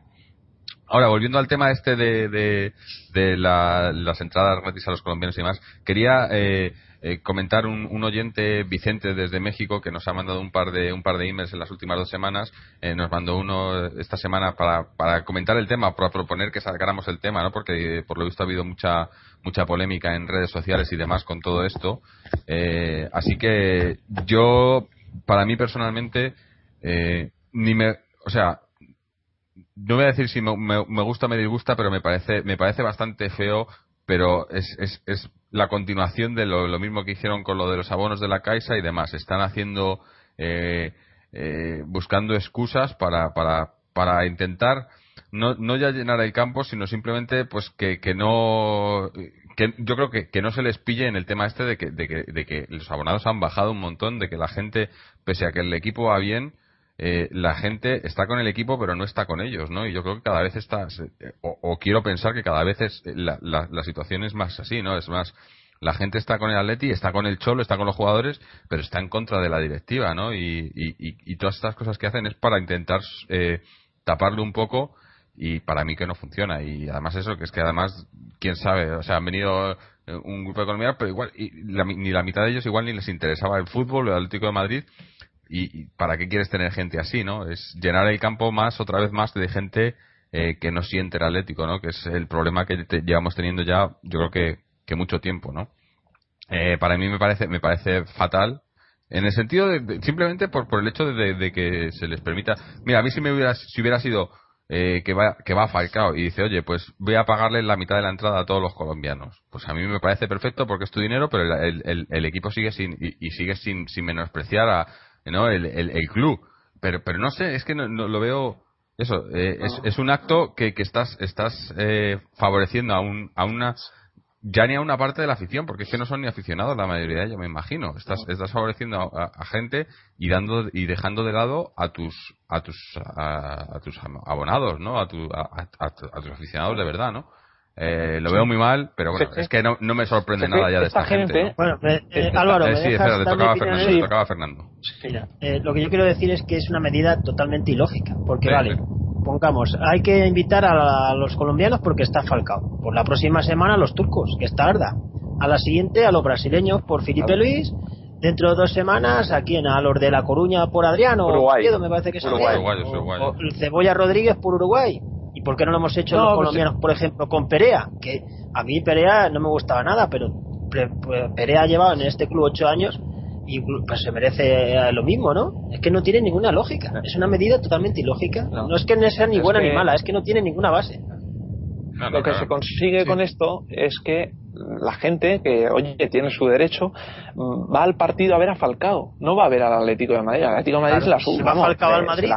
Ahora, volviendo al tema este de, de, de las entradas gratis a los colombianos y demás, quería eh, comentar un, oyente, Vicente, desde México, que nos ha mandado un par de, un par de emails en las últimas dos semanas. Eh, nos mandó uno esta semana para, para comentar el tema, para proponer que sacáramos el tema, ¿no? Porque por lo visto ha habido mucha, mucha polémica en redes sociales y demás con todo esto. Eh, así que yo, para mí personalmente, ni me, o sea, no voy a decir si me, me, gusta o me disgusta, pero me parece, me parece bastante feo pero es, es, es la continuación de lo, mismo que hicieron con lo de los abonos de la Caixa y demás. Están haciendo, eh, eh, buscando excusas para, para, para intentar no, no ya llenar el campo, sino simplemente pues que, que no que yo creo que, que no se les pille en el tema este de que, de que, de que los abonados han bajado un montón, de que la gente, pese a que el equipo va bien, eh, la gente está con el equipo pero no está con ellos, ¿no? Y yo creo que cada vez está, o, quiero pensar que cada vez es, la, la, situación es más así, ¿no? Es más, la gente está con el Atleti, está con el Cholo, está con los jugadores, pero está en contra de la directiva, ¿no? Y, y, todas estas cosas que hacen es para intentar eh, taparle un poco y para mí que no funciona. Y además eso, que es que además, quién sabe, o sea, han venido eh, un grupo de colombianos, pero igual, y ni la mitad de ellos igual ni les interesaba el fútbol, el Atlético de Madrid, y, para qué quieres tener gente así, ¿no? Es llenar el campo más, otra vez más, de gente eh, que no siente el Atlético, ¿no? Que es el problema que llevamos teniendo ya, yo creo que, que mucho tiempo, ¿no? Eh, para mí me parece, me parece fatal en el sentido de, simplemente por, por el hecho de, que se les permita. Mira, a mí si me hubiera, si hubiera sido eh, que va que va Falcao y dice, oye, pues voy a pagarle la mitad de la entrada a todos los colombianos. Pues a mí me parece perfecto porque es tu dinero, pero el, el, equipo sigue sin y, sigue sin, sin menospreciar a, ¿no? El, el, club. Pero, pero no sé, es que no, lo veo. Eso, eh, es, es, un acto que, que estás, estás eh, favoreciendo a, un, a una. Ya ni a una parte de la afición, porque es que no son ni aficionados la mayoría ellos, me imagino. Estás, estás favoreciendo a, gente y dando y dejando de lado a tus a tus a, tus abonados, ¿no? A, tu, a, tus aficionados de verdad, ¿no? Eh, lo veo muy mal, pero bueno, es que no, no me sorprende nada ya de esta, gente. Bueno, eh, eh, Álvaro, sí, espera, le tocaba, Fernando, tocaba Fernando. Mira, lo que yo quiero decir es que es una medida totalmente ilógica, porque vale, pongamos, hay que invitar a, los colombianos porque está Falcao. Por la próxima semana a los turcos, que está Arda. A la siguiente a los brasileños por Felipe Luis. Dentro de dos semanas, ¿a quién? A los de La Coruña por Adriano. Uruguay. me parece que Uruguay, Uruguay, Cebolla Rodríguez por Uruguay por qué no lo hemos hecho los pues colombianos, por ejemplo, con Perea? Que a mí Perea no me gustaba nada, pero Perea ha llevado en este club ocho años y pues se merece lo mismo, ¿no? Es que no tiene ninguna lógica. Es una medida totalmente ilógica. No, es que no sea ni buena ni mala, es que no tiene ninguna base. lo que se consigue con esto es que la gente que, oye, tiene su derecho, mm, va al partido a ver a Falcao, no va a ver al Atlético de Madrid. Al Atlético de Madrid es la sub. va Falcao al Madrid,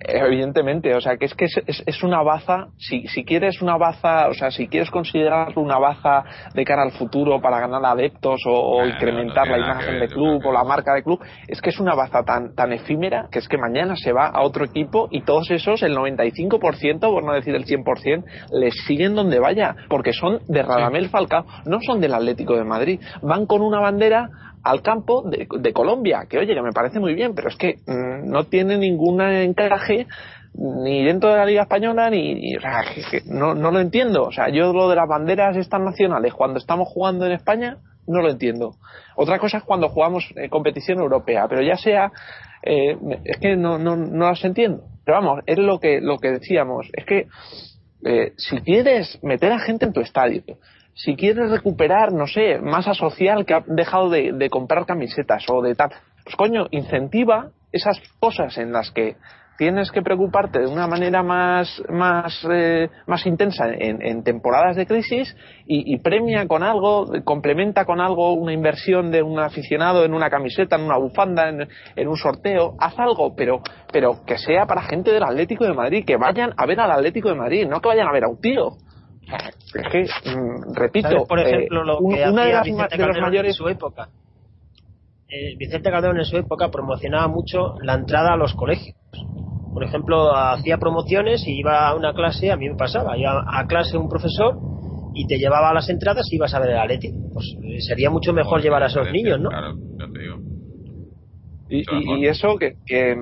Evidentemente, o sea, que es que es, es, una baza, si, si quieres una baza, o sea, si quieres considerarlo una baza de cara al futuro para ganar adeptos o, incrementar la imagen del club o la marca del club, es que es una baza tan, tan efímera que es que mañana se va a otro equipo y todos esos, el 95%, por no decir el 100%, les siguen donde vaya, porque son de Radamel Falcao, no son del Atlético de Madrid, van con una bandera al campo de, Colombia, que oye, que me parece muy bien, pero es que mm, no tiene ningún encaje ni dentro de la Liga Española, ni, sea, no, no lo entiendo. O sea, yo lo de las banderas estas nacionales, cuando estamos jugando en España, no lo entiendo. Otra cosa es cuando jugamos en competición europea, pero ya sea, eh, es que no, no, no las entiendo. Pero vamos, es lo que, lo que decíamos, es que eh, si quieres meter a gente en tu estadio, si quieres recuperar, no sé, masa social que ha dejado de, comprar camisetas o de tal, pues coño, incentiva esas cosas en las que tienes que preocuparte de una manera más, más, eh, más intensa en, temporadas de crisis y, premia con algo, complementa con algo una inversión de un aficionado en una camiseta, en una bufanda, en, en, un sorteo, haz algo, pero, pero que sea para gente del Atlético de Madrid, que vayan a ver al Atlético de Madrid, no que vayan a ver a un tío. Es que, mm, repito, por ejemplo, lo eh, que una de, las, Vicente de los mayores. En su época. Eh, Vicente Calderón en su época promocionaba mucho la entrada a los colegios. Por ejemplo, hacía promociones y iba a una clase, a mí me pasaba, iba a clase un profesor y te llevaba a las entradas y ibas a ver el Atleti. Pues eh, sería mucho mejor llevar a esos niños, ¿no? Claro, ya te digo. Y, y, eso que, que,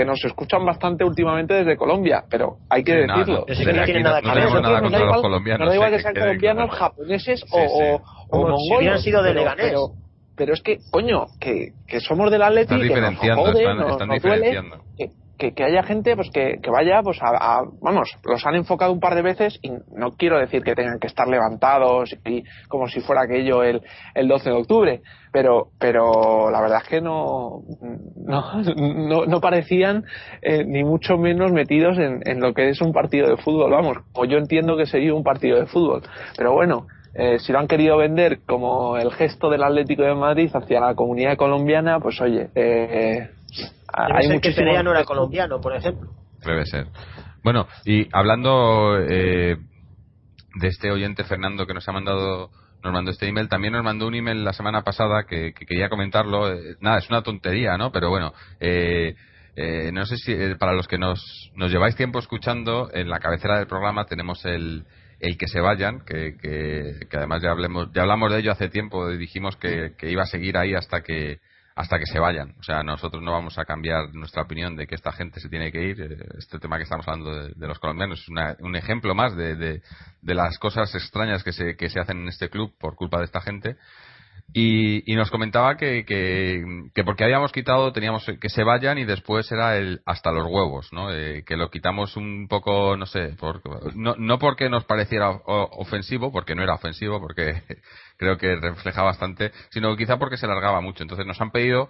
que nos escuchan bastante últimamente desde Colombia, pero hay que decirlo. No, no, tiene nada que ver. No, nada contra los colombianos. No da igual que sean colombianos, japoneses o, o, si hubieran sido de Leganés. Pero, es que, coño, que, que somos del Atlético, que nos jode, están, nos, nos duele, que, que, haya gente pues que, que vaya pues a, vamos los han enfocado un par de veces y no quiero decir que tengan que estar levantados y como si fuera aquello el, el 12 de octubre pero pero la verdad es que no no, no, parecían eh, ni mucho menos metidos en, en lo que es un partido de fútbol vamos o yo entiendo que sería un partido de fútbol pero bueno eh, si lo han querido vender como el gesto del Atlético de Madrid hacia la comunidad colombiana, pues oye, eh, hay ser que Perea no era colombiano, por ejemplo. Debe ser. Bueno, y hablando eh, de este oyente Fernando que nos ha mandado nos mandó este email, también nos mandó un email la semana pasada que, quería comentarlo. Eh, nada, es una tontería, ¿no? Pero bueno, eh, no sé si para los que nos, nos lleváis tiempo escuchando, en la cabecera del programa tenemos el, el que se vayan, que, que, además ya, hablemos, ya hablamos de ello hace tiempo, dijimos que, que iba a seguir ahí hasta que hasta que se vayan. O sea, nosotros no vamos a cambiar nuestra opinión de que esta gente se tiene que ir. Eh, este tema que estamos hablando de, los colombianos es un ejemplo más de, de, de, las cosas extrañas que se, que se hacen en este club por culpa de esta gente. Y, y nos comentaba que, que, que, porque habíamos quitado, teníamos que se vayan y después era el hasta los huevos, ¿no? Eh, que lo quitamos un poco, no sé, por, no, no porque nos pareciera ofensivo, porque no era ofensivo, porque creo que refleja bastante, sino quizá porque se largaba mucho. Entonces nos han pedido,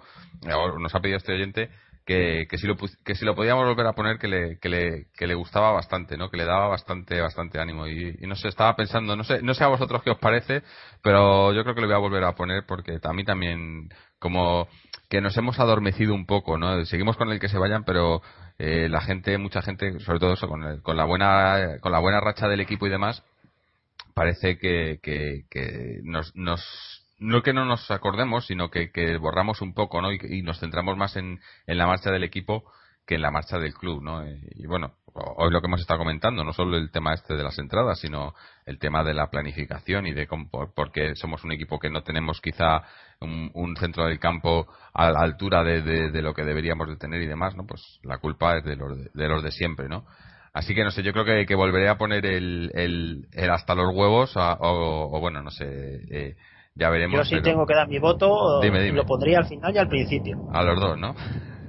nos ha pedido este oyente, que, que, si lo, que si lo podíamos volver a poner que le, que le, que le gustaba bastante, ¿no? Que le daba bastante, bastante ánimo. Y, no sé, estaba pensando, no sé, no sé a vosotros qué os parece, pero yo creo que lo voy a volver a poner porque a mí también, como que nos hemos adormecido un poco, ¿no? Seguimos con el que se vayan, pero eh, la gente, mucha gente, sobre todo eso, con, con la buena, con la buena racha del equipo y demás, parece que, que, nos, nos, no que no nos acordemos, sino que, que borramos un poco, ¿no? Y, nos centramos más en, en, la marcha del equipo que en la marcha del club, ¿no? Y, bueno, hoy lo que hemos estado comentando, no solo el tema este de las entradas, sino el tema de la planificación y de cómo, porque somos un equipo que no tenemos quizá un, centro del campo a la altura de, de, lo que deberíamos de tener y demás, ¿no? Pues la culpa es de los de, de los de siempre, ¿no? Así que no sé, yo creo que, que volveré a poner el, el, hasta los huevos, o, bueno, no sé, eh, ya veremos. Yo sí tengo que dar mi voto, dime, lo pondría al final y al principio. A los dos, ¿no?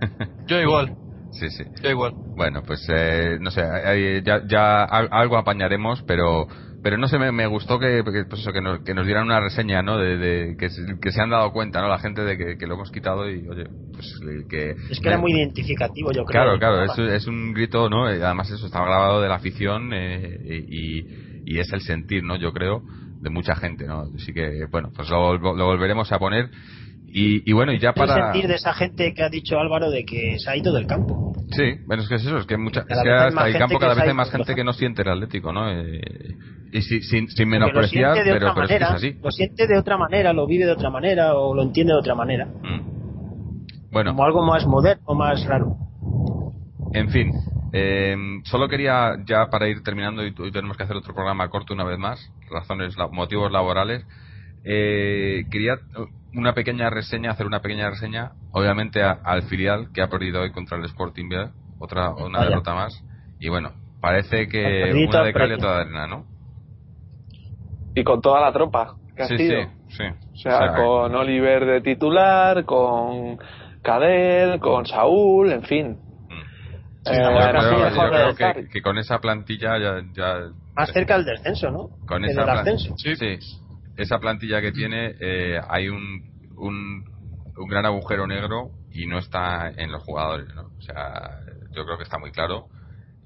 yo igual. Sí, sí. Da igual. Bueno, pues eh, no sé, eh, ya, ya al- algo apañaremos, pero pero no sé, me, me gustó que, que, pues eso, que, nos, que nos dieran una reseña, ¿no? De, de- que, se- que se han dado cuenta, ¿no? La gente de que, que lo hemos quitado y, oye, pues eh, que... Es que era muy identificativo, yo creo. Claro, claro, es, es un grito, ¿no? Eh, Además eso está grabado de la afición eh, y, y es el sentir, ¿no? Yo creo, de mucha gente, ¿no? Así que, bueno, pues lo, lo volveremos a poner. Y, y bueno, y ya para... sentir de esa gente que ha dicho Álvaro de que se ha ido del campo. Sí, bueno, es que es eso, es que, mucha, es que hasta el campo cada vez ha hay más gente que no siente el Atlético, ¿no? Eh, y si- sin, sin menospreciar, pero, pero es que es así. lo siente de otra manera, lo vive de otra manera o lo entiende de otra manera. Mm. Bueno, Como algo más moderno más raro. en fin, eh, solo quería ya para ir terminando y, y tenemos que hacer otro programa corto una vez más, razones, motivos laborales. Eh, quería una pequeña reseña, hacer una pequeña reseña, obviamente a- al filial que ha perdido hoy contra el Sporting B, otra una Vaya. derrota más. Y bueno, parece que una de cal y otra de arena, ¿no? Y con toda la tropa que ha Sí, sido. sí, sí. O sea, con Oliver de titular, con Cadel, con Saúl, en fin. Mm. Sí, Eh, Yo creo, yo que, que con esa plantilla ya, ya Más cerca del descenso, ¿no? con esa plan- ascenso. sí, esa plantilla que tiene eh, hay un, un un gran agujero negro y no está en los jugadores ¿no? o sea yo creo que está muy claro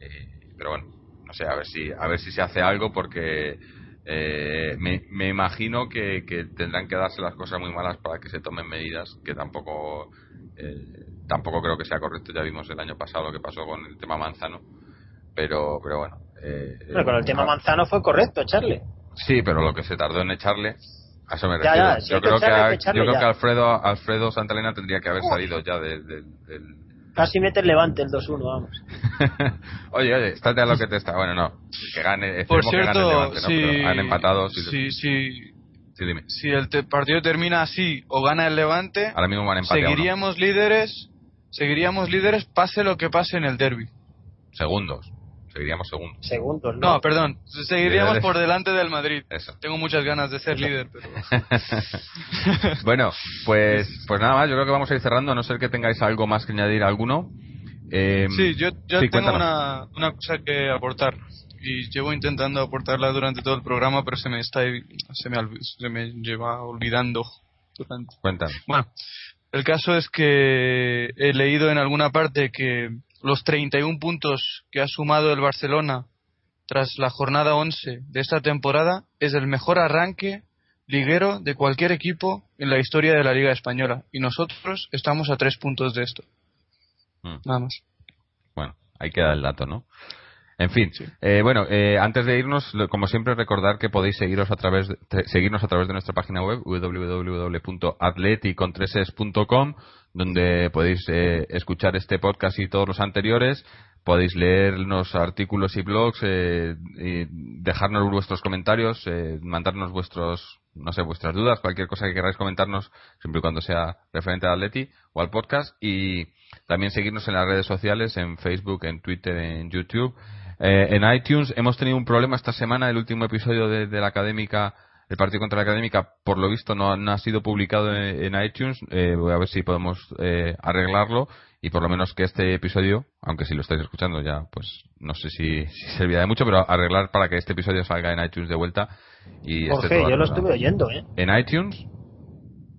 eh, pero bueno no sé a ver si a ver si se hace algo porque eh, me, me imagino que, que tendrán que darse las cosas muy malas para que se tomen medidas que tampoco eh, tampoco creo que sea correcto ya vimos el año pasado lo que pasó con el tema Manzano pero pero bueno eh, Bueno, con el tema ah, Manzano fue correcto, echarle. Sí, pero lo que se tardó en echarle, a eso me refiero. ya, si yo creo que, echarle, hay a- que echarle yo creo ya. que Alfredo Alfredo Santalena tendría que haber salido ya de- de- del. Casi mete el levante el 2-1, vamos. oye, oye, estate a lo que te está. Bueno, no, que gane. Por esperemos que gane el cierto, Levante, ¿no? si, Pero han empatado. Sí, si, si, sí, dime. si el te- partido termina así o gana el Levante, Ahora mismo van empate seguiríamos líderes, seguiríamos líderes pase lo que pase en el derby. Segundos. Seguiríamos segundos. Segundos, ¿no? No, perdón, seguiríamos por delante del Madrid. Eso. Tengo muchas ganas de ser líder, pero bueno, pues, pues nada más. Yo creo que vamos a ir cerrando, a no ser que tengáis algo más que añadir alguno. Eh, sí, yo, yo sí, tengo una, una cosa que aportar y llevo intentando aportarla durante todo el programa, pero se me está se me, se me lleva olvidando durante Cuéntanos. Bueno, el caso es que he leído en alguna parte que los 31 puntos que ha sumado el Barcelona tras la jornada 11 de esta temporada es el mejor arranque liguero de cualquier equipo en la historia de la Liga Española. Y nosotros estamos a tres puntos de esto. Mm. Nada más. Bueno, ahí queda el dato, ¿no? En fin, Sí. eh, bueno, eh, antes de irnos, como siempre, recordar que podéis seguiros a través de, seguirnos a través de nuestra página web www.atleticontreses.com donde podéis eh, escuchar este podcast y todos los anteriores. Podéis leernos artículos y blogs, eh, y dejarnos vuestros comentarios, eh, mandarnos vuestros, no sé, vuestras dudas, cualquier cosa que queráis comentarnos, siempre y cuando sea referente al Atleti o al podcast. Y también seguirnos en las redes sociales, en Facebook, en Twitter, en YouTube. Eh, en iTunes hemos tenido un problema esta semana, el último episodio de, de la académica, el partido contra la académica, por lo visto no, no ha sido publicado en, en iTunes. Eh, voy a ver si podemos eh, arreglarlo y por lo menos que este episodio, aunque si lo estáis escuchando ya, pues no sé si, si servirá de mucho, pero arreglar para que este episodio salga en iTunes de vuelta. Y Jorge, todo yo lo estuve oyendo, ¿eh? ¿En iTunes?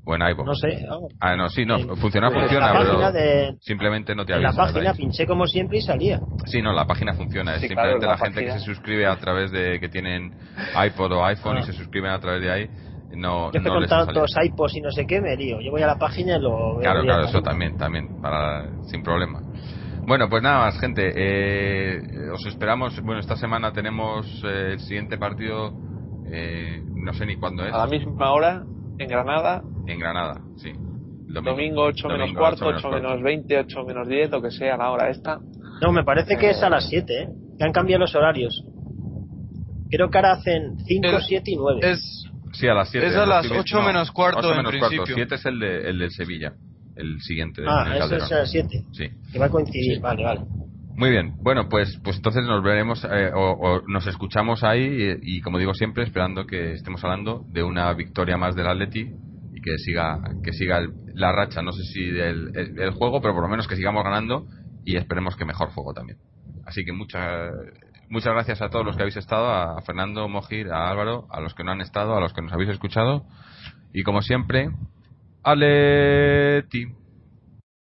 ¿O en iVoox? No sé. vamos. Ah, no, sí, no, En- funciona, funciona, la pero de, simplemente no te en la avisa. página pinché como siempre y salía. Sí, no, la página funciona. Es Sí, simplemente claro, la, la gente que se suscribe a través de que tienen iPod o iPhone Ah. y se suscriben a través de ahí. No, Yo no con les ha salido. tantos iPods y no sé qué me lío. Yo voy a la página y lo veo Claro, claro, eso también, también, para, sin problema. Bueno, pues nada más, gente. Eh, os esperamos. Bueno, esta semana tenemos eh, el siguiente partido. eh, no sé ni cuándo es. A la misma hora, en Granada, En Granada, sí. El domingo 8 menos Domingo, cuarto, 8 8 menos menos 20, 8 menos 10, lo que sea, la hora esta. No, me parece que es a las 7, ¿eh? Que han cambiado los horarios. Creo que ahora hacen 5, Es- 7 y 9. Es, Sí, a las 7. Es a las ocho menos cuarto, en menos cuarto. principio. 7 es el, de, el del Sevilla. El siguiente. ah, en el eso es a las 7. Sí. Que va a coincidir. Sí. Vale, vale. Muy bien, bueno, pues, pues entonces nos veremos eh, o, nos escuchamos ahí y, como digo siempre, esperando que estemos hablando de una victoria más del Atleti y que siga que siga el- la racha, no sé si del el, el juego, pero por lo menos que sigamos ganando y esperemos que mejor juego también. Así que muchas muchas gracias a todos los que habéis estado, a Fernando, Mojir, a Álvaro, a los que no han estado, a los que nos habéis escuchado y como siempre, Aleti.